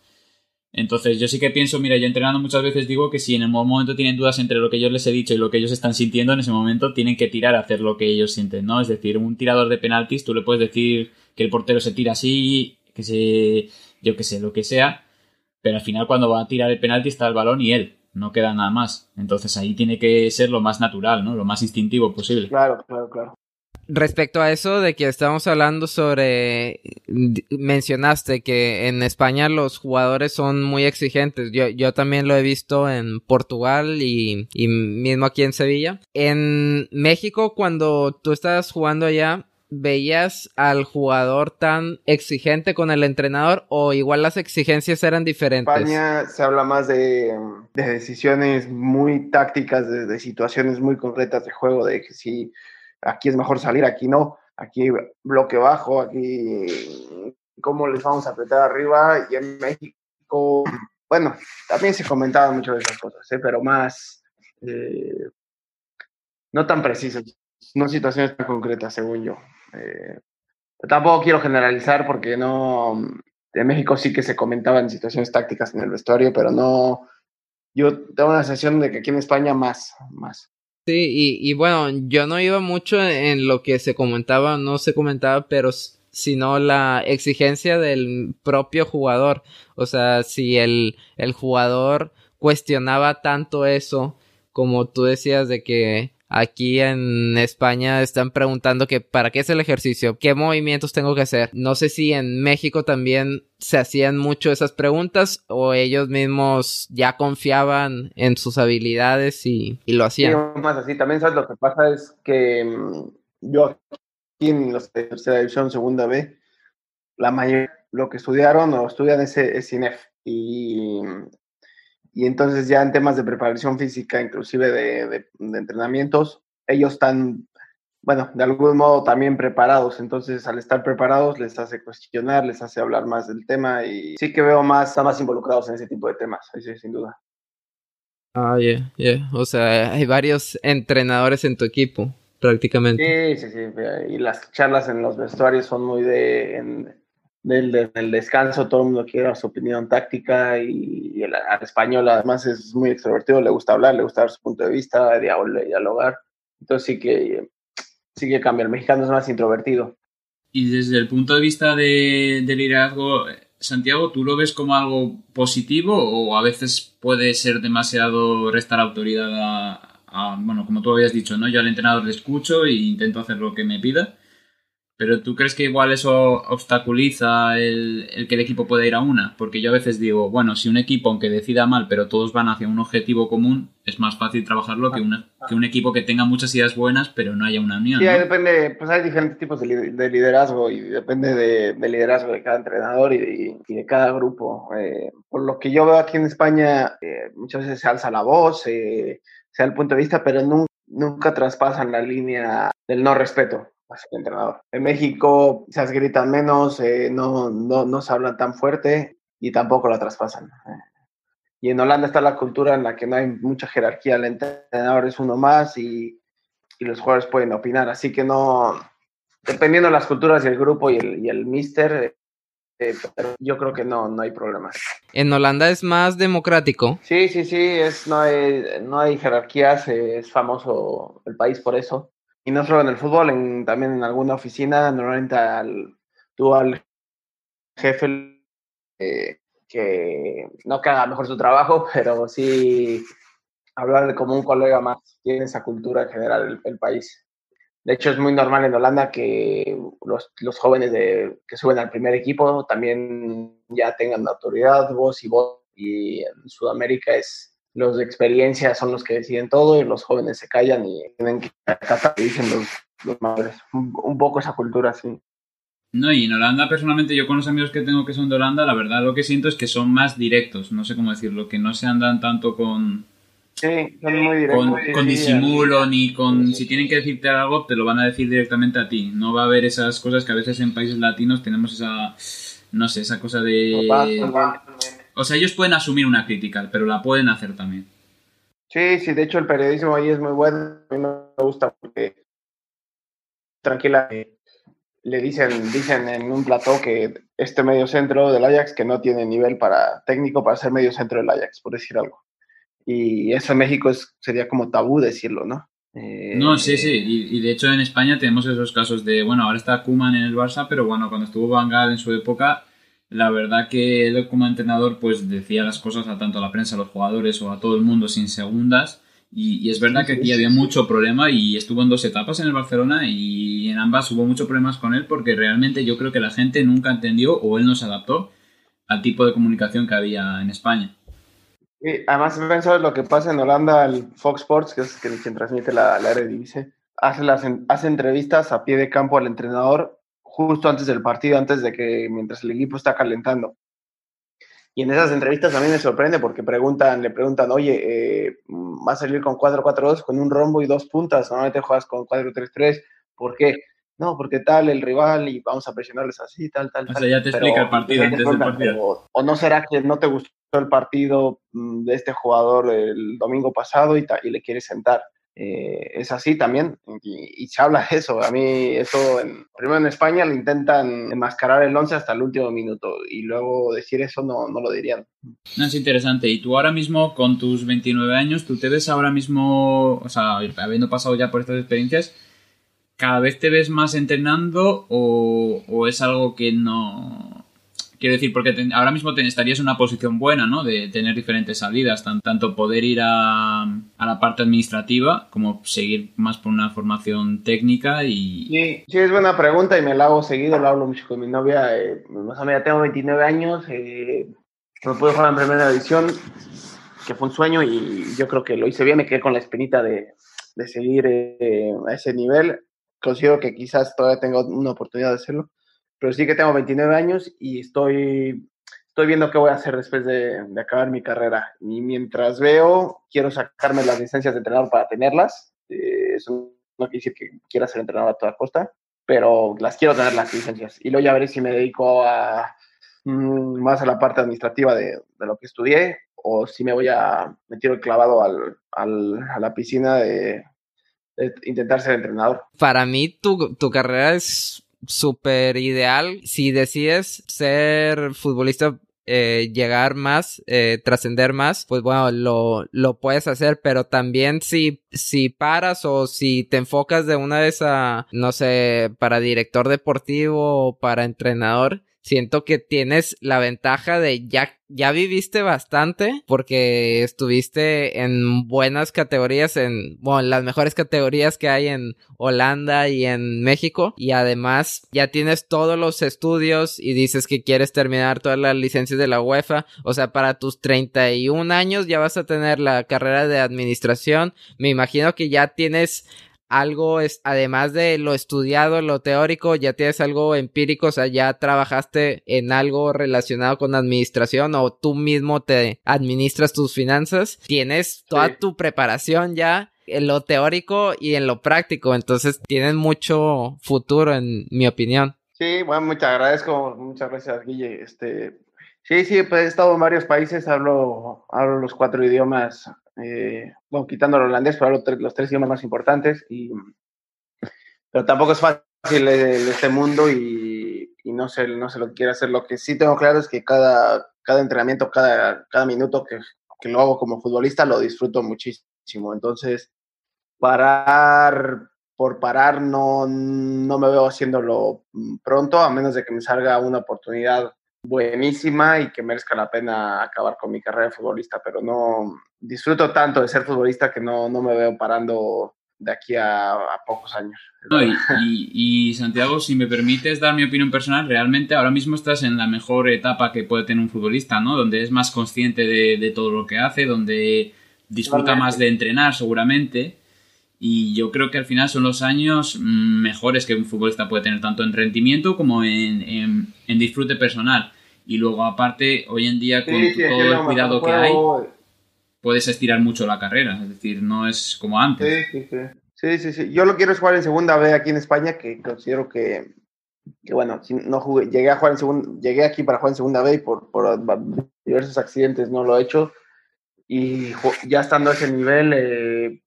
Entonces yo sí que pienso, mira, yo entrenando muchas veces digo que si en el momento tienen dudas entre lo que yo les he dicho y lo que ellos están sintiendo, en ese momento tienen que tirar a hacer lo que ellos sienten, ¿no? Es decir, un tirador de penaltis, tú le puedes decir que el portero se tira así, que se, yo que sé, lo que sea, pero al final cuando va a tirar el penalti está el balón y él, no queda nada más. Entonces ahí tiene que ser lo más natural, ¿no? Lo más instintivo posible. Claro, claro, claro. Respecto a eso de que estamos hablando sobre, mencionaste que en España los jugadores son muy exigentes. Yo, yo también lo he visto en Portugal y, y mismo aquí en Sevilla. En México, cuando tú estabas jugando allá, veías al jugador tan exigente con el entrenador o igual las exigencias eran diferentes? En España se habla más de, de decisiones muy tácticas, de, de, situaciones muy concretas de juego, de que si aquí es mejor salir, aquí no, aquí bloque bajo, aquí cómo les vamos a apretar arriba y en México, bueno, también se comentaban mucho de esas cosas, ¿eh? pero más, eh, no tan precisas, no situaciones tan concretas, según yo. Eh, tampoco quiero generalizar porque no, en México sí que se comentaban situaciones tácticas en el vestuario, pero no, yo tengo la sensación de que aquí en España más, más. Sí, y, y bueno, yo no iba mucho en lo que se comentaba, no se comentaba, pero sino la exigencia del propio jugador. O sea, si el, el jugador cuestionaba tanto eso, como tú decías de que Aquí en España están preguntando que para qué es el ejercicio, qué movimientos tengo que hacer. No sé si en México también se hacían mucho esas preguntas o ellos mismos ya confiaban en sus habilidades y, y lo hacían. Más así. También sabes lo que pasa es que mm, yo aquí en la tercera división, segunda B, la mayoría lo que estudiaron o estudian es, es CINEF y y entonces ya en temas de preparación física, inclusive de, de, de, entrenamientos, ellos están, bueno, de algún modo también preparados. Entonces al estar preparados les hace cuestionar, les hace hablar más del tema y sí que veo más, están más involucrados en ese tipo de temas, sí, sin duda. Ah, yeah, yeah. O sea, hay varios entrenadores en tu equipo, prácticamente. Sí, sí, sí. Y las charlas en los vestuarios son muy de... En, del, del, descanso, todo el mundo quiere su opinión táctica y, y el, al español además es muy extrovertido, le gusta hablar, le gusta dar su punto de vista, dialogar. Entonces sí que, sí que cambia, el mexicano es más introvertido. Y desde el punto de vista de, de liderazgo, Santiago, ¿tú lo ves como algo positivo o a veces puede ser demasiado restar autoridad a, a bueno, como tú habías dicho, ¿no? Yo al entrenador le escucho e intento hacer lo que me pida pero ¿tú crees que igual eso obstaculiza el, el, que el equipo pueda ir a una? Porque yo a veces digo, bueno, si un equipo, aunque decida mal, pero todos van hacia un objetivo común, es más fácil trabajarlo que, una, que un equipo que tenga muchas ideas buenas, pero no haya una unión. Sí, ¿no? depende, pues hay diferentes tipos de, de liderazgo y depende del de liderazgo de cada entrenador y de, y de cada grupo. Eh, por lo que yo veo aquí en España, eh, muchas veces se alza la voz, eh, se da el punto de vista, pero nunca, nunca traspasan la línea del no respeto el entrenador. En México se gritan menos, eh, no, no, no se hablan tan fuerte y tampoco la traspasan. Y en Holanda está la cultura en la que no hay mucha jerarquía, el entrenador es uno más y, y los jugadores pueden opinar, así que no, dependiendo de las culturas y el grupo y el, y el mister, eh, pero yo creo que no, no hay problemas. ¿En Holanda es más democrático? Sí, sí, sí, es, no, hay, no hay jerarquías, eh, es famoso el país por eso y no solo en el fútbol, en, también en alguna oficina, normalmente al, tú al jefe eh, que no que haga mejor su trabajo, pero sí hablar como un colega más, tiene esa cultura en general el país. De hecho, es muy normal en Holanda que los, los jóvenes de, que suben al primer equipo también ya tengan autoridad, voz y voz. Y en Sudamérica es, los de experiencia son los que deciden todo y los jóvenes se callan y tienen que acatar dicen los, los madres. Un, un, poco esa cultura así. No, y en Holanda personalmente yo con los amigos que tengo que son de Holanda, la verdad lo que siento es que son más directos, no sé cómo decirlo, que no se andan tanto con... Sí, son muy directos. Con, con disimulo ni con... Si tienen que decirte algo, te lo van a decir directamente a ti. No va a haber esas cosas que a veces en países latinos tenemos esa... No sé, esa cosa de... O sea, ellos pueden asumir una crítica, pero la pueden hacer también. Sí, sí, de hecho el periodismo ahí es muy bueno. A mí me gusta porque tranquila le dicen, dicen en un plató que este medio centro del Ajax que no tiene nivel para técnico para ser medio centro del Ajax, por decir algo. Y eso en México es, sería como tabú decirlo, ¿no? Eh, no, sí, sí, y, y, de hecho en España tenemos esos casos de, bueno, ahora está Kuman en el Barça, pero bueno, cuando estuvo Van Gaal en su época, la verdad que él como entrenador pues decía las cosas a tanto a la prensa, a los jugadores o a todo el mundo sin segundas. Y, es verdad que aquí había mucho problema y estuvo en dos etapas en el Barcelona y en ambas hubo muchos problemas con él porque realmente yo creo que la gente nunca entendió o él no se adaptó al tipo de comunicación que había en España. Sí, además, pensado lo que pasa en Holanda, el Fox Sports, que es quien transmite la, la Eredivisie, hace, las, hace entrevistas a pie de campo al entrenador justo antes del partido, antes de que, mientras el equipo está calentando. Y en esas entrevistas a mí me sorprende porque preguntan, le preguntan, oye, eh, ¿vas a salir con 4-4-2 con un rombo y dos puntas? Normalmente juegas con 4-3-3. ¿Por qué? No, porque tal el rival y vamos a presionarles así, tal, tal, o sea, ya te explica el partido antes del partido. O, no será que no te gustó el partido mm, de este jugador el domingo pasado y, y le quieres sentar. Eh, es así también y, se habla de eso. A mí eso, primero en España le intentan enmascarar el 11 hasta el último minuto y luego decir eso no, no lo dirían. No, es interesante. Y tú ahora mismo con tus 29 años, ¿tú te ves ahora mismo, o sea, habiendo pasado ya por estas experiencias, cada vez te ves más entrenando o, o es algo que no, Quiero decir, porque ahora mismo te, estarías en una posición buena, ¿no? De tener diferentes salidas, tanto poder ir a, a, la parte administrativa como seguir más por una formación técnica y... Sí, sí, es buena pregunta y me la hago seguido, lo hablo mucho con mi novia. Eh, más o menos tengo 29 años, eh, no pude jugar en primera edición, que fue un sueño y yo creo que lo hice bien, me quedé con la espinita de, de seguir eh, a ese nivel. Considero que quizás todavía tengo una oportunidad de hacerlo pero sí que tengo 29 años y estoy, estoy viendo qué voy a hacer después de, acabar mi carrera. Y mientras veo, quiero sacarme las licencias de entrenador para tenerlas. Eh, eso no quiere decir que quiera ser entrenador a toda costa, pero las quiero tener las licencias. Y luego ya veré si me dedico a, mm, más a la parte administrativa de, lo que estudié o si me voy a meter el clavado al, a la piscina de, de, intentar ser entrenador. Para mí tu, tu carrera es súper ideal. Si decides ser futbolista eh, llegar más, eh, trascender más, pues bueno, lo, lo puedes hacer, pero también si, si paras o si te enfocas de una vez a, no sé, para director deportivo o para entrenador, siento que tienes la ventaja de ya, ya viviste bastante porque estuviste en buenas categorías, en, bueno, las mejores categorías que hay en Holanda y en México y además ya tienes todos los estudios y dices que quieres terminar todas las licencias de la UEFA, o sea, para tus 31 años ya vas a tener la carrera de administración, me imagino que ya tienes algo es, además de lo estudiado, lo teórico, ya tienes algo empírico, o sea, ya trabajaste en algo relacionado con administración o tú mismo te administras tus finanzas, tienes toda tu preparación ya en lo teórico y en lo práctico, entonces tienes mucho futuro en mi opinión. Sí, bueno, muchas agradezco, muchas gracias Guille. Este, sí, sí, pues he estado en varios países, hablo, hablo los cuatro idiomas eh, bueno, quitando el holandés, pero los, tres idiomas más importantes. Y, pero tampoco es fácil este mundo y, no, sé, no sé lo que quiero hacer. Lo que sí tengo claro es que cada, cada entrenamiento, cada, cada minuto que, que lo hago como futbolista lo disfruto muchísimo. Entonces, parar por parar no, no me veo haciéndolo pronto, a menos de que me salga una oportunidad buenísima y que merezca la pena acabar con mi carrera de futbolista, pero no disfruto tanto de ser futbolista que no, no me veo parando de aquí a, pocos años. y, y, Santiago, si me permites dar mi opinión personal, realmente ahora mismo estás en la mejor etapa que puede tener un futbolista, ¿no? Donde es más consciente de, de todo lo que hace, donde disfruta más de entrenar seguramente. Y yo creo que al final son los años mejores que un futbolista puede tener, tanto en rendimiento como en, en, disfrute personal. Y luego, aparte, hoy en día, con todo el cuidado que hay, puedes estirar mucho la carrera. Es decir, no es como antes. Sí, sí, sí. sí, sí, Yo lo quiero jugar en segunda B aquí en España, que considero que, que bueno, no jugué, llegué a jugar en segunda, llegué aquí para jugar en segunda B y por, por diversos accidentes no lo he hecho. Y ya estando a ese nivel, eh,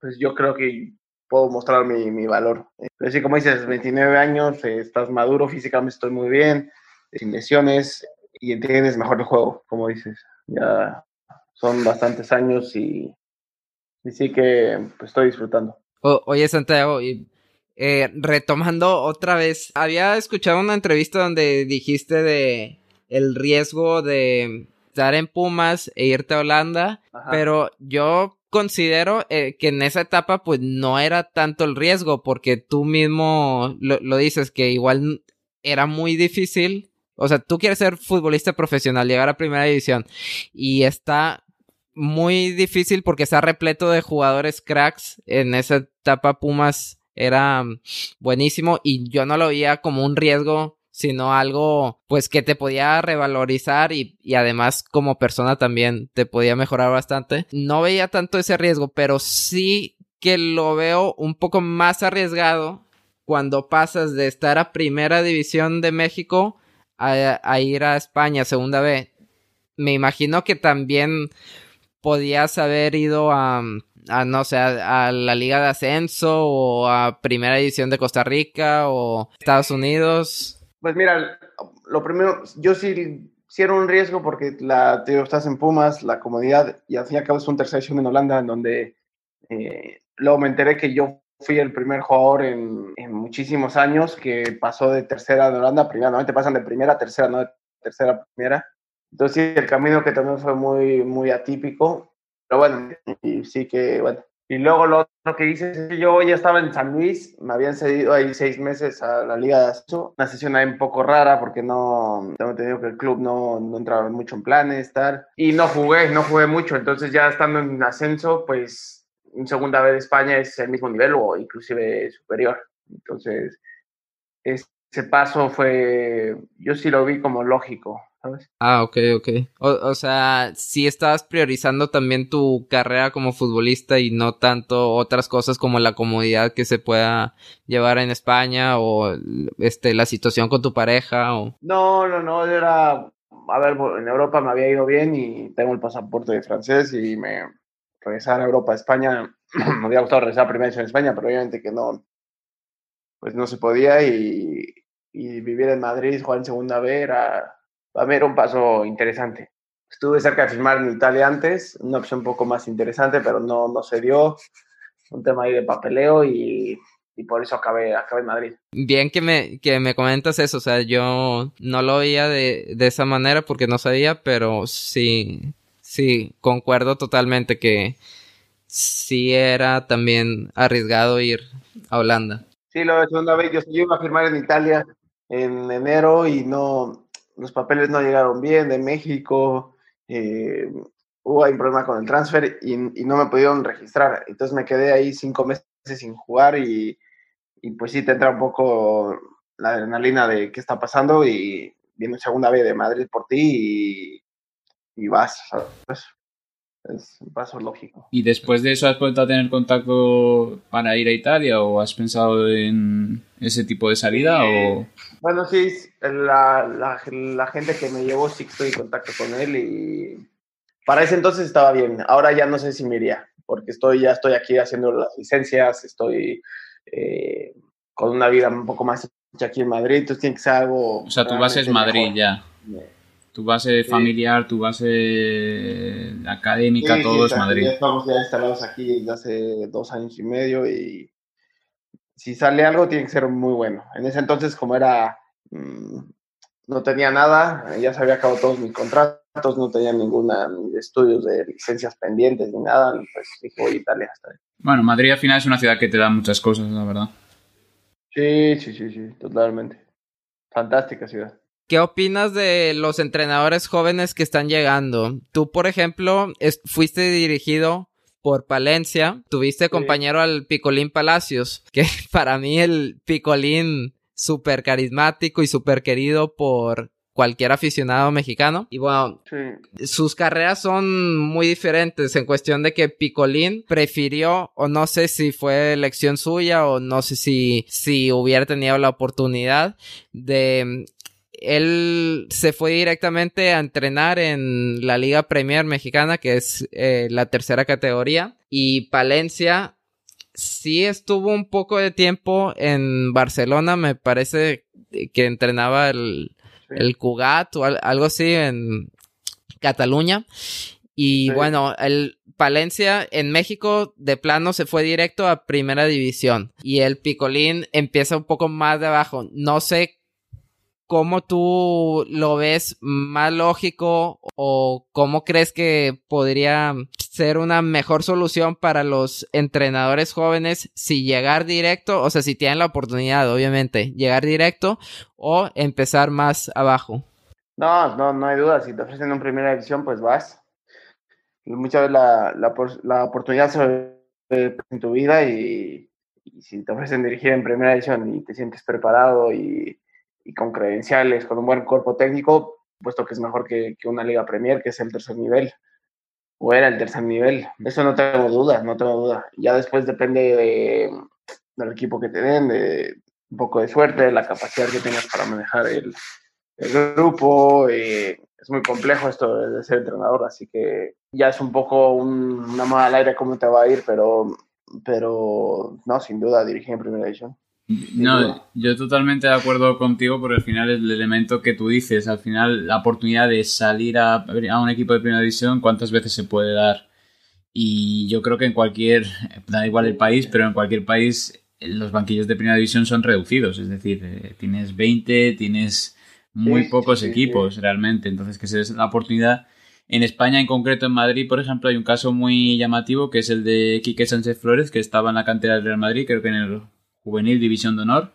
pues yo creo que puedo mostrar mi, mi valor. Pero sí, como dices, 29 años, eh, estás maduro, físicamente estoy muy bien, sin lesiones y entiendes mejor el juego, como dices. Ya son bastantes años y, y sí que pues, estoy disfrutando. oye, Santiago, y, eh, retomando otra vez, había escuchado una entrevista donde dijiste de el riesgo de estar en Pumas e irte a Holanda, pero yo considero eh, que en esa etapa pues no era tanto el riesgo porque tú mismo lo, dices que igual era muy difícil. O sea, tú quieres ser futbolista profesional, llegar a primera división y está muy difícil porque está repleto de jugadores cracks. En esa etapa Pumas era buenísimo y yo no lo veía como un riesgo sino algo pues que te podía revalorizar y, además como persona también te podía mejorar bastante. No veía tanto ese riesgo, pero sí que lo veo un poco más arriesgado cuando pasas de estar a primera división de México a, ir a España, segunda vez. Me imagino que también podías haber ido a, no sé, a, la Liga de Ascenso o a Primera División de Costa Rica o Estados Unidos. Pues mira, lo primero, yo sí, sí un riesgo porque la, te estás en Pumas, la comodidad, y al fin y al cabo es un tercer en Holanda, en donde eh, luego me enteré que yo fui el primer jugador en, en, muchísimos años que pasó de tercera de Holanda a primera. Normalmente pasan de primera a tercera, no de tercera a primera. Entonces el camino que también fue muy, muy atípico. Pero bueno, y sí que, bueno, y luego lo otro que dices es que yo ya estaba en San Luis, me habían cedido ahí seis meses a la Liga de Ascenso. Una sesión ahí un poco rara porque no, tengo entendido que el club no, no entraba mucho en planes, tal. Y no jugué, no jugué mucho. Entonces ya estando en ascenso, pues en segunda vez España es el mismo nivel o inclusive superior. Entonces, ese paso fue, yo sí lo vi como lógico. Ah, ok, ok. O, sea, sí estabas priorizando también tu carrera como futbolista y no tanto otras cosas como la comodidad que se pueda llevar en España o este la situación con tu pareja o... No, no, no, era... A ver, en Europa me había ido bien y tengo el pasaporte de francés y me regresar a Europa, a España, me había gustado regresar primero en España, pero obviamente que no, pues no se podía y, y vivir en Madrid, jugar en segunda B era va a haber un paso interesante. Estuve cerca de firmar en Italia antes, una opción un poco más interesante, pero no, no se dio. Un tema ahí de papeleo y, y por eso acabé, acabé en Madrid. Bien que me, que me comentas eso, o sea, yo no lo veía de, de esa manera porque no sabía, pero sí, sí, concuerdo totalmente que sí era también arriesgado ir a Holanda. Sí, lo de segunda vez, yo, yo iba a firmar en Italia en enero y no, los papeles no llegaron bien de México, eh, hubo un problema con el transfer y, no me pudieron registrar. Entonces me quedé ahí cinco meses sin jugar y, pues sí te entra un poco la adrenalina de qué está pasando y viene segunda vez de Madrid por ti y, y vas. Es un paso lógico. ¿Y después de eso has vuelto a tener contacto para ir a Italia o has pensado en ese tipo de salida? o... Bueno, sí, la, la, gente que me llevó sí estoy en contacto con él y para ese entonces estaba bien. Ahora ya no sé si me iría, porque estoy, ya estoy aquí haciendo las licencias, estoy eh, con una vida un poco más aquí en Madrid, entonces tiene que ser algo... O sea, tu base es Madrid ya tu base familiar, tu base académica, todo es Madrid. estamos ya instalados aquí desde hace dos años y medio y si sale algo tiene que ser muy bueno. En ese entonces, como era, mm, no tenía nada, ya se había acabado todos mis contratos, no tenía ninguna estudios de licencias pendientes ni nada, pues dijo Italia hasta ahí. Bueno, Madrid al final es una ciudad que te da muchas cosas, la verdad. Sí, sí, sí, sí, totalmente. Fantástica ciudad. ¿Qué opinas de los entrenadores jóvenes que están llegando? Tú, por ejemplo, fuiste dirigido por Palencia, tuviste compañero al Picolín Palacios, que para mí el Picolín súper carismático y súper querido por cualquier aficionado mexicano. Y bueno, sus carreras son muy diferentes en cuestión de que Picolín prefirió, o no sé si fue elección suya, o no sé si, si hubiera tenido la oportunidad de él se fue directamente a entrenar en la Liga Premier Mexicana, que es eh, la tercera categoría. Y Palencia sí estuvo un poco de tiempo en Barcelona, me parece que entrenaba el, el Cugat o algo así en Cataluña. Y bueno, el Palencia en México de plano se fue directo a primera división. Y el Picolín empieza un poco más de abajo. No sé ¿cómo tú lo ves más lógico o cómo crees que podría ser una mejor solución para los entrenadores jóvenes si llegar directo, o sea, si tienen la oportunidad, obviamente, llegar directo o empezar más abajo? No, no, no hay duda. Si te ofrecen una primera edición, pues vas. Muchas veces la, la, oportunidad se ve en tu vida y, y si te ofrecen dirigir en primera edición y te sientes preparado y y con credenciales, con un buen cuerpo técnico, puesto que es mejor que, que, una Liga Premier, que es el tercer nivel, o era el tercer nivel. Eso no tengo duda, no tengo duda. Ya después depende de, del equipo que te den, de un poco de suerte, de la capacidad que tengas para manejar el, el grupo. Eh, es muy complejo esto de ser entrenador, así que ya es un poco un, una mala al aire cómo te va a ir, pero, pero no, sin duda dirigir en primera división. No, yo totalmente de acuerdo contigo porque al final el elemento que tú dices, al final la oportunidad de salir a, a, un equipo de primera división, ¿cuántas veces se puede dar? Y yo creo que en cualquier, da igual el país, pero en cualquier país los banquillos de primera división son reducidos, es decir, eh, tienes 20, tienes muy sí, pocos sí, equipos sí. realmente, entonces que es la oportunidad. En España, en concreto en Madrid, por ejemplo, hay un caso muy llamativo que es el de Quique Sánchez Flores, que estaba en la cantera del Real Madrid, creo que en el juvenil división de honor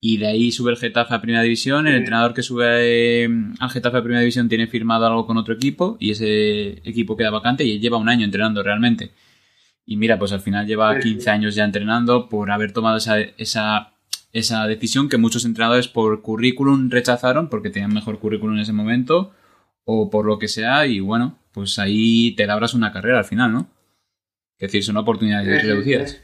y de ahí sube el Getafe a primera división. El sí. entrenador que sube eh, al Getafe a primera división tiene firmado algo con otro equipo y ese equipo queda vacante y él lleva un año entrenando realmente. Y mira, pues al final lleva 15 años ya entrenando por haber tomado esa, esa, esa decisión que muchos entrenadores por currículum rechazaron porque tenían mejor currículum en ese momento o por lo que sea y bueno, pues ahí te labras una carrera al final, ¿no? Es decir, son oportunidades sí, reducidas. Sí.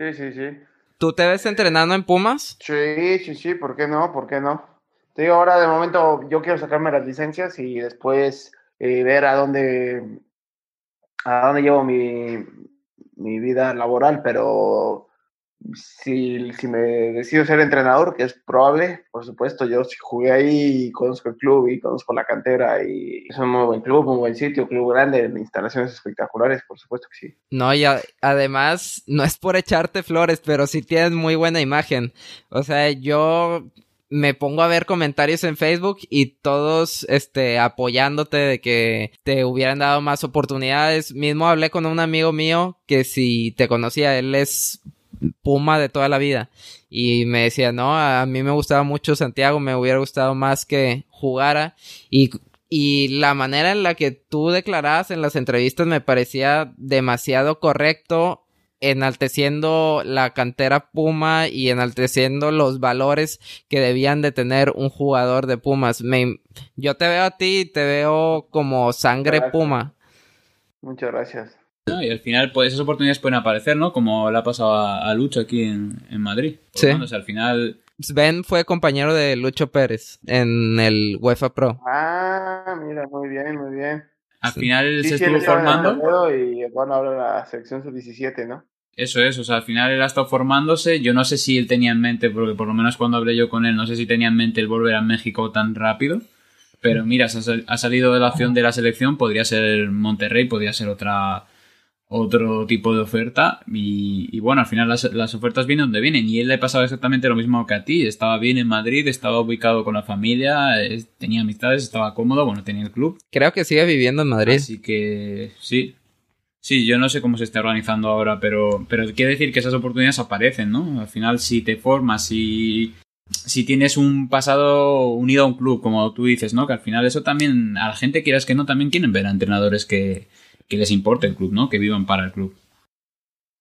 Sí, sí, sí. ¿Tú te ves entrenando en Pumas? Sí, sí, sí, ¿por qué no? ¿Por qué no? Te digo, ahora de momento yo quiero sacarme las licencias y después eh, ver a dónde, a dónde llevo mi, mi vida laboral, pero si, si, me decido ser entrenador, que es probable, por supuesto, yo jugué ahí y conozco el club y conozco la cantera y es un muy buen club, un buen sitio, club grande, instalaciones espectaculares, por supuesto que sí. No, y además, no es por echarte flores, pero sí tienes muy buena imagen. O sea, yo me pongo a ver comentarios en Facebook y todos este apoyándote de que te hubieran dado más oportunidades. Mismo hablé con un amigo mío que si te conocía, él es Puma de toda la vida. Y me decía, no, a mí me gustaba mucho Santiago, me hubiera gustado más que jugara. Y, y la manera en la que tú declarabas en las entrevistas me parecía demasiado correcto, enalteciendo la cantera Puma y enalteciendo los valores que debían de tener un jugador de Pumas. Me, yo te veo a ti y te veo como sangre Puma. Muchas gracias. ¿No? Y al final, pues esas oportunidades pueden aparecer, ¿no? Como le ha pasado a, a Lucho aquí en, en Madrid. Sí. Bueno, o sea, al final. Sven fue compañero de Lucho Pérez en el UEFA Pro. Ah, mira, muy bien, muy bien. Al sí. final sí, se estuvo formando. Y bueno, ahora la sección sub-17, ¿no? Eso es, o sea, al final él ha estado formándose. Yo no sé si él tenía en mente, porque por lo menos cuando hablé yo con él, no sé si tenía en mente el volver a México tan rápido. Pero mira, ha salido de la opción de la selección, podría ser Monterrey, podría ser otra otro tipo de oferta y, y bueno, al final las, las, ofertas vienen donde vienen y él le pasaba exactamente lo mismo que a ti, estaba bien en Madrid, estaba ubicado con la familia, es, tenía amistades, estaba cómodo, bueno, tenía el club. Creo que sigue viviendo en Madrid. Así que sí, sí, yo no sé cómo se está organizando ahora, pero, pero quiere decir que esas oportunidades aparecen, ¿no? Al final si te formas y si tienes un pasado unido a un club, como tú dices, ¿no? Que al final eso también, a la gente quieras que no, también quieren ver a entrenadores que que les importe el club, ¿no? Que vivan para el club.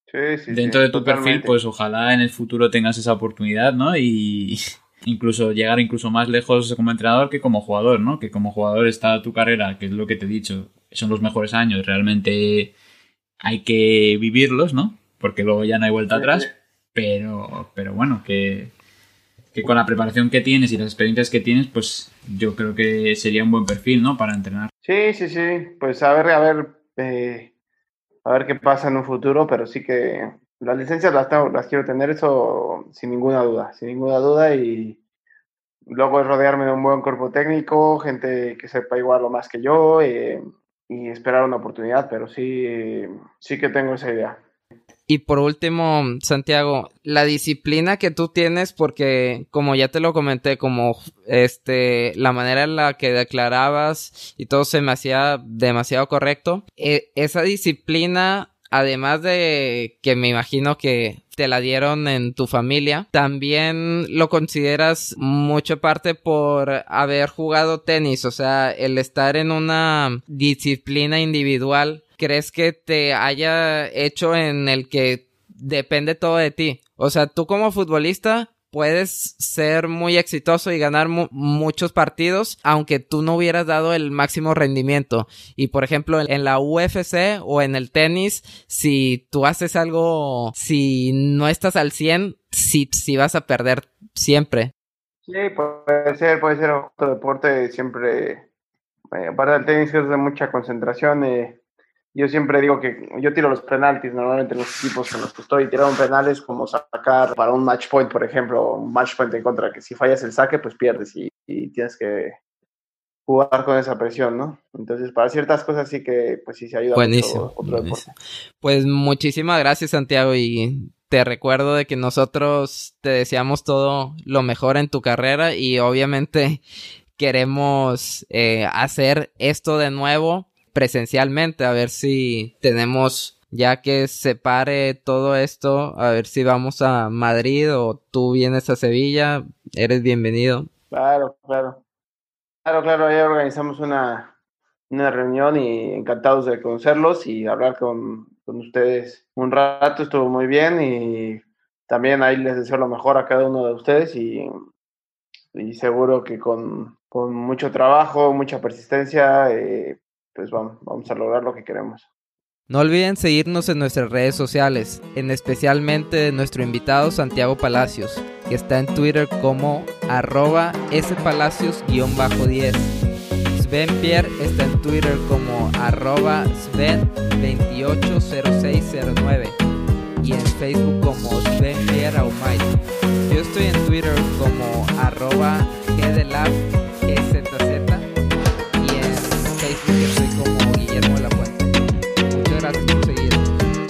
Sí, sí, Dentro sí, de tu totalmente. perfil, pues ojalá en el futuro tengas esa oportunidad, ¿no? Y incluso llegar incluso más lejos como entrenador que como jugador, ¿no? Que como jugador está tu carrera, que es lo que te he dicho, son los mejores años, realmente hay que vivirlos, ¿no? Porque luego ya no hay vuelta atrás, pero pero bueno, que que con la preparación que tienes y las experiencias que tienes, pues yo creo que sería un buen perfil, ¿no? Para entrenar. Sí, sí, sí. Pues a ver, a ver, eh, a ver qué pasa en un futuro, pero sí que las licencias las, tengo, las quiero tener, eso sin ninguna duda, sin ninguna duda. Y luego es rodearme de un buen cuerpo técnico, gente que sepa igual o más que yo, eh, y esperar una oportunidad, pero sí, sí que tengo esa idea. Y por último, Santiago, la disciplina que tú tienes, porque como ya te lo comenté, como este, la manera en la que declarabas y todo se me hacía demasiado correcto, e, esa disciplina, además de que me imagino que te la dieron en tu familia, también lo consideras mucho parte por haber jugado tenis, o sea, el estar en una disciplina individual crees que te haya hecho en el que depende todo de ti? O sea, tú como futbolista puedes ser muy exitoso y ganar muchos partidos aunque tú no hubieras dado el máximo rendimiento. Y por ejemplo, en la UFC o en el tenis, si tú haces algo, si no estás al 100, si, si vas a perder siempre. Sí, puede ser, puede ser otro deporte siempre. Eh, aparte del tenis es de mucha concentración. Eh, yo siempre digo que yo tiro los penaltis normalmente en los equipos en los que estoy. Tirar un penal es como sacar para un match point, por ejemplo, un match point en contra, que si fallas el saque, pues pierdes y, tienes que jugar con esa presión, ¿no? Entonces, para ciertas cosas sí que, pues sí se ayuda. Buenísimo. Pues muchísimas gracias, Santiago, y te recuerdo de que nosotros te deseamos todo lo mejor en tu carrera y obviamente queremos eh, hacer esto de nuevo presencialmente, a ver si tenemos ya que se pare todo esto, a ver si vamos a Madrid o tú vienes a Sevilla, eres bienvenido. Claro, claro. Claro, claro, organizamos una, una reunión y encantados de conocerlos y hablar con, con ustedes un rato, estuvo muy bien y también ahí les deseo lo mejor a cada uno de ustedes y, y seguro que con, con mucho trabajo, mucha persistencia, eh, pues vamos, vamos a lograr lo que queremos. No olviden seguirnos en nuestras redes sociales, en especialmente de nuestro invitado Santiago Palacios, que está en Twitter como arroba spalacios-10. Sven Pierre está en Twitter como arroba Sven280609 y en Facebook como Sven Pierre Yo estoy en Twitter como arroba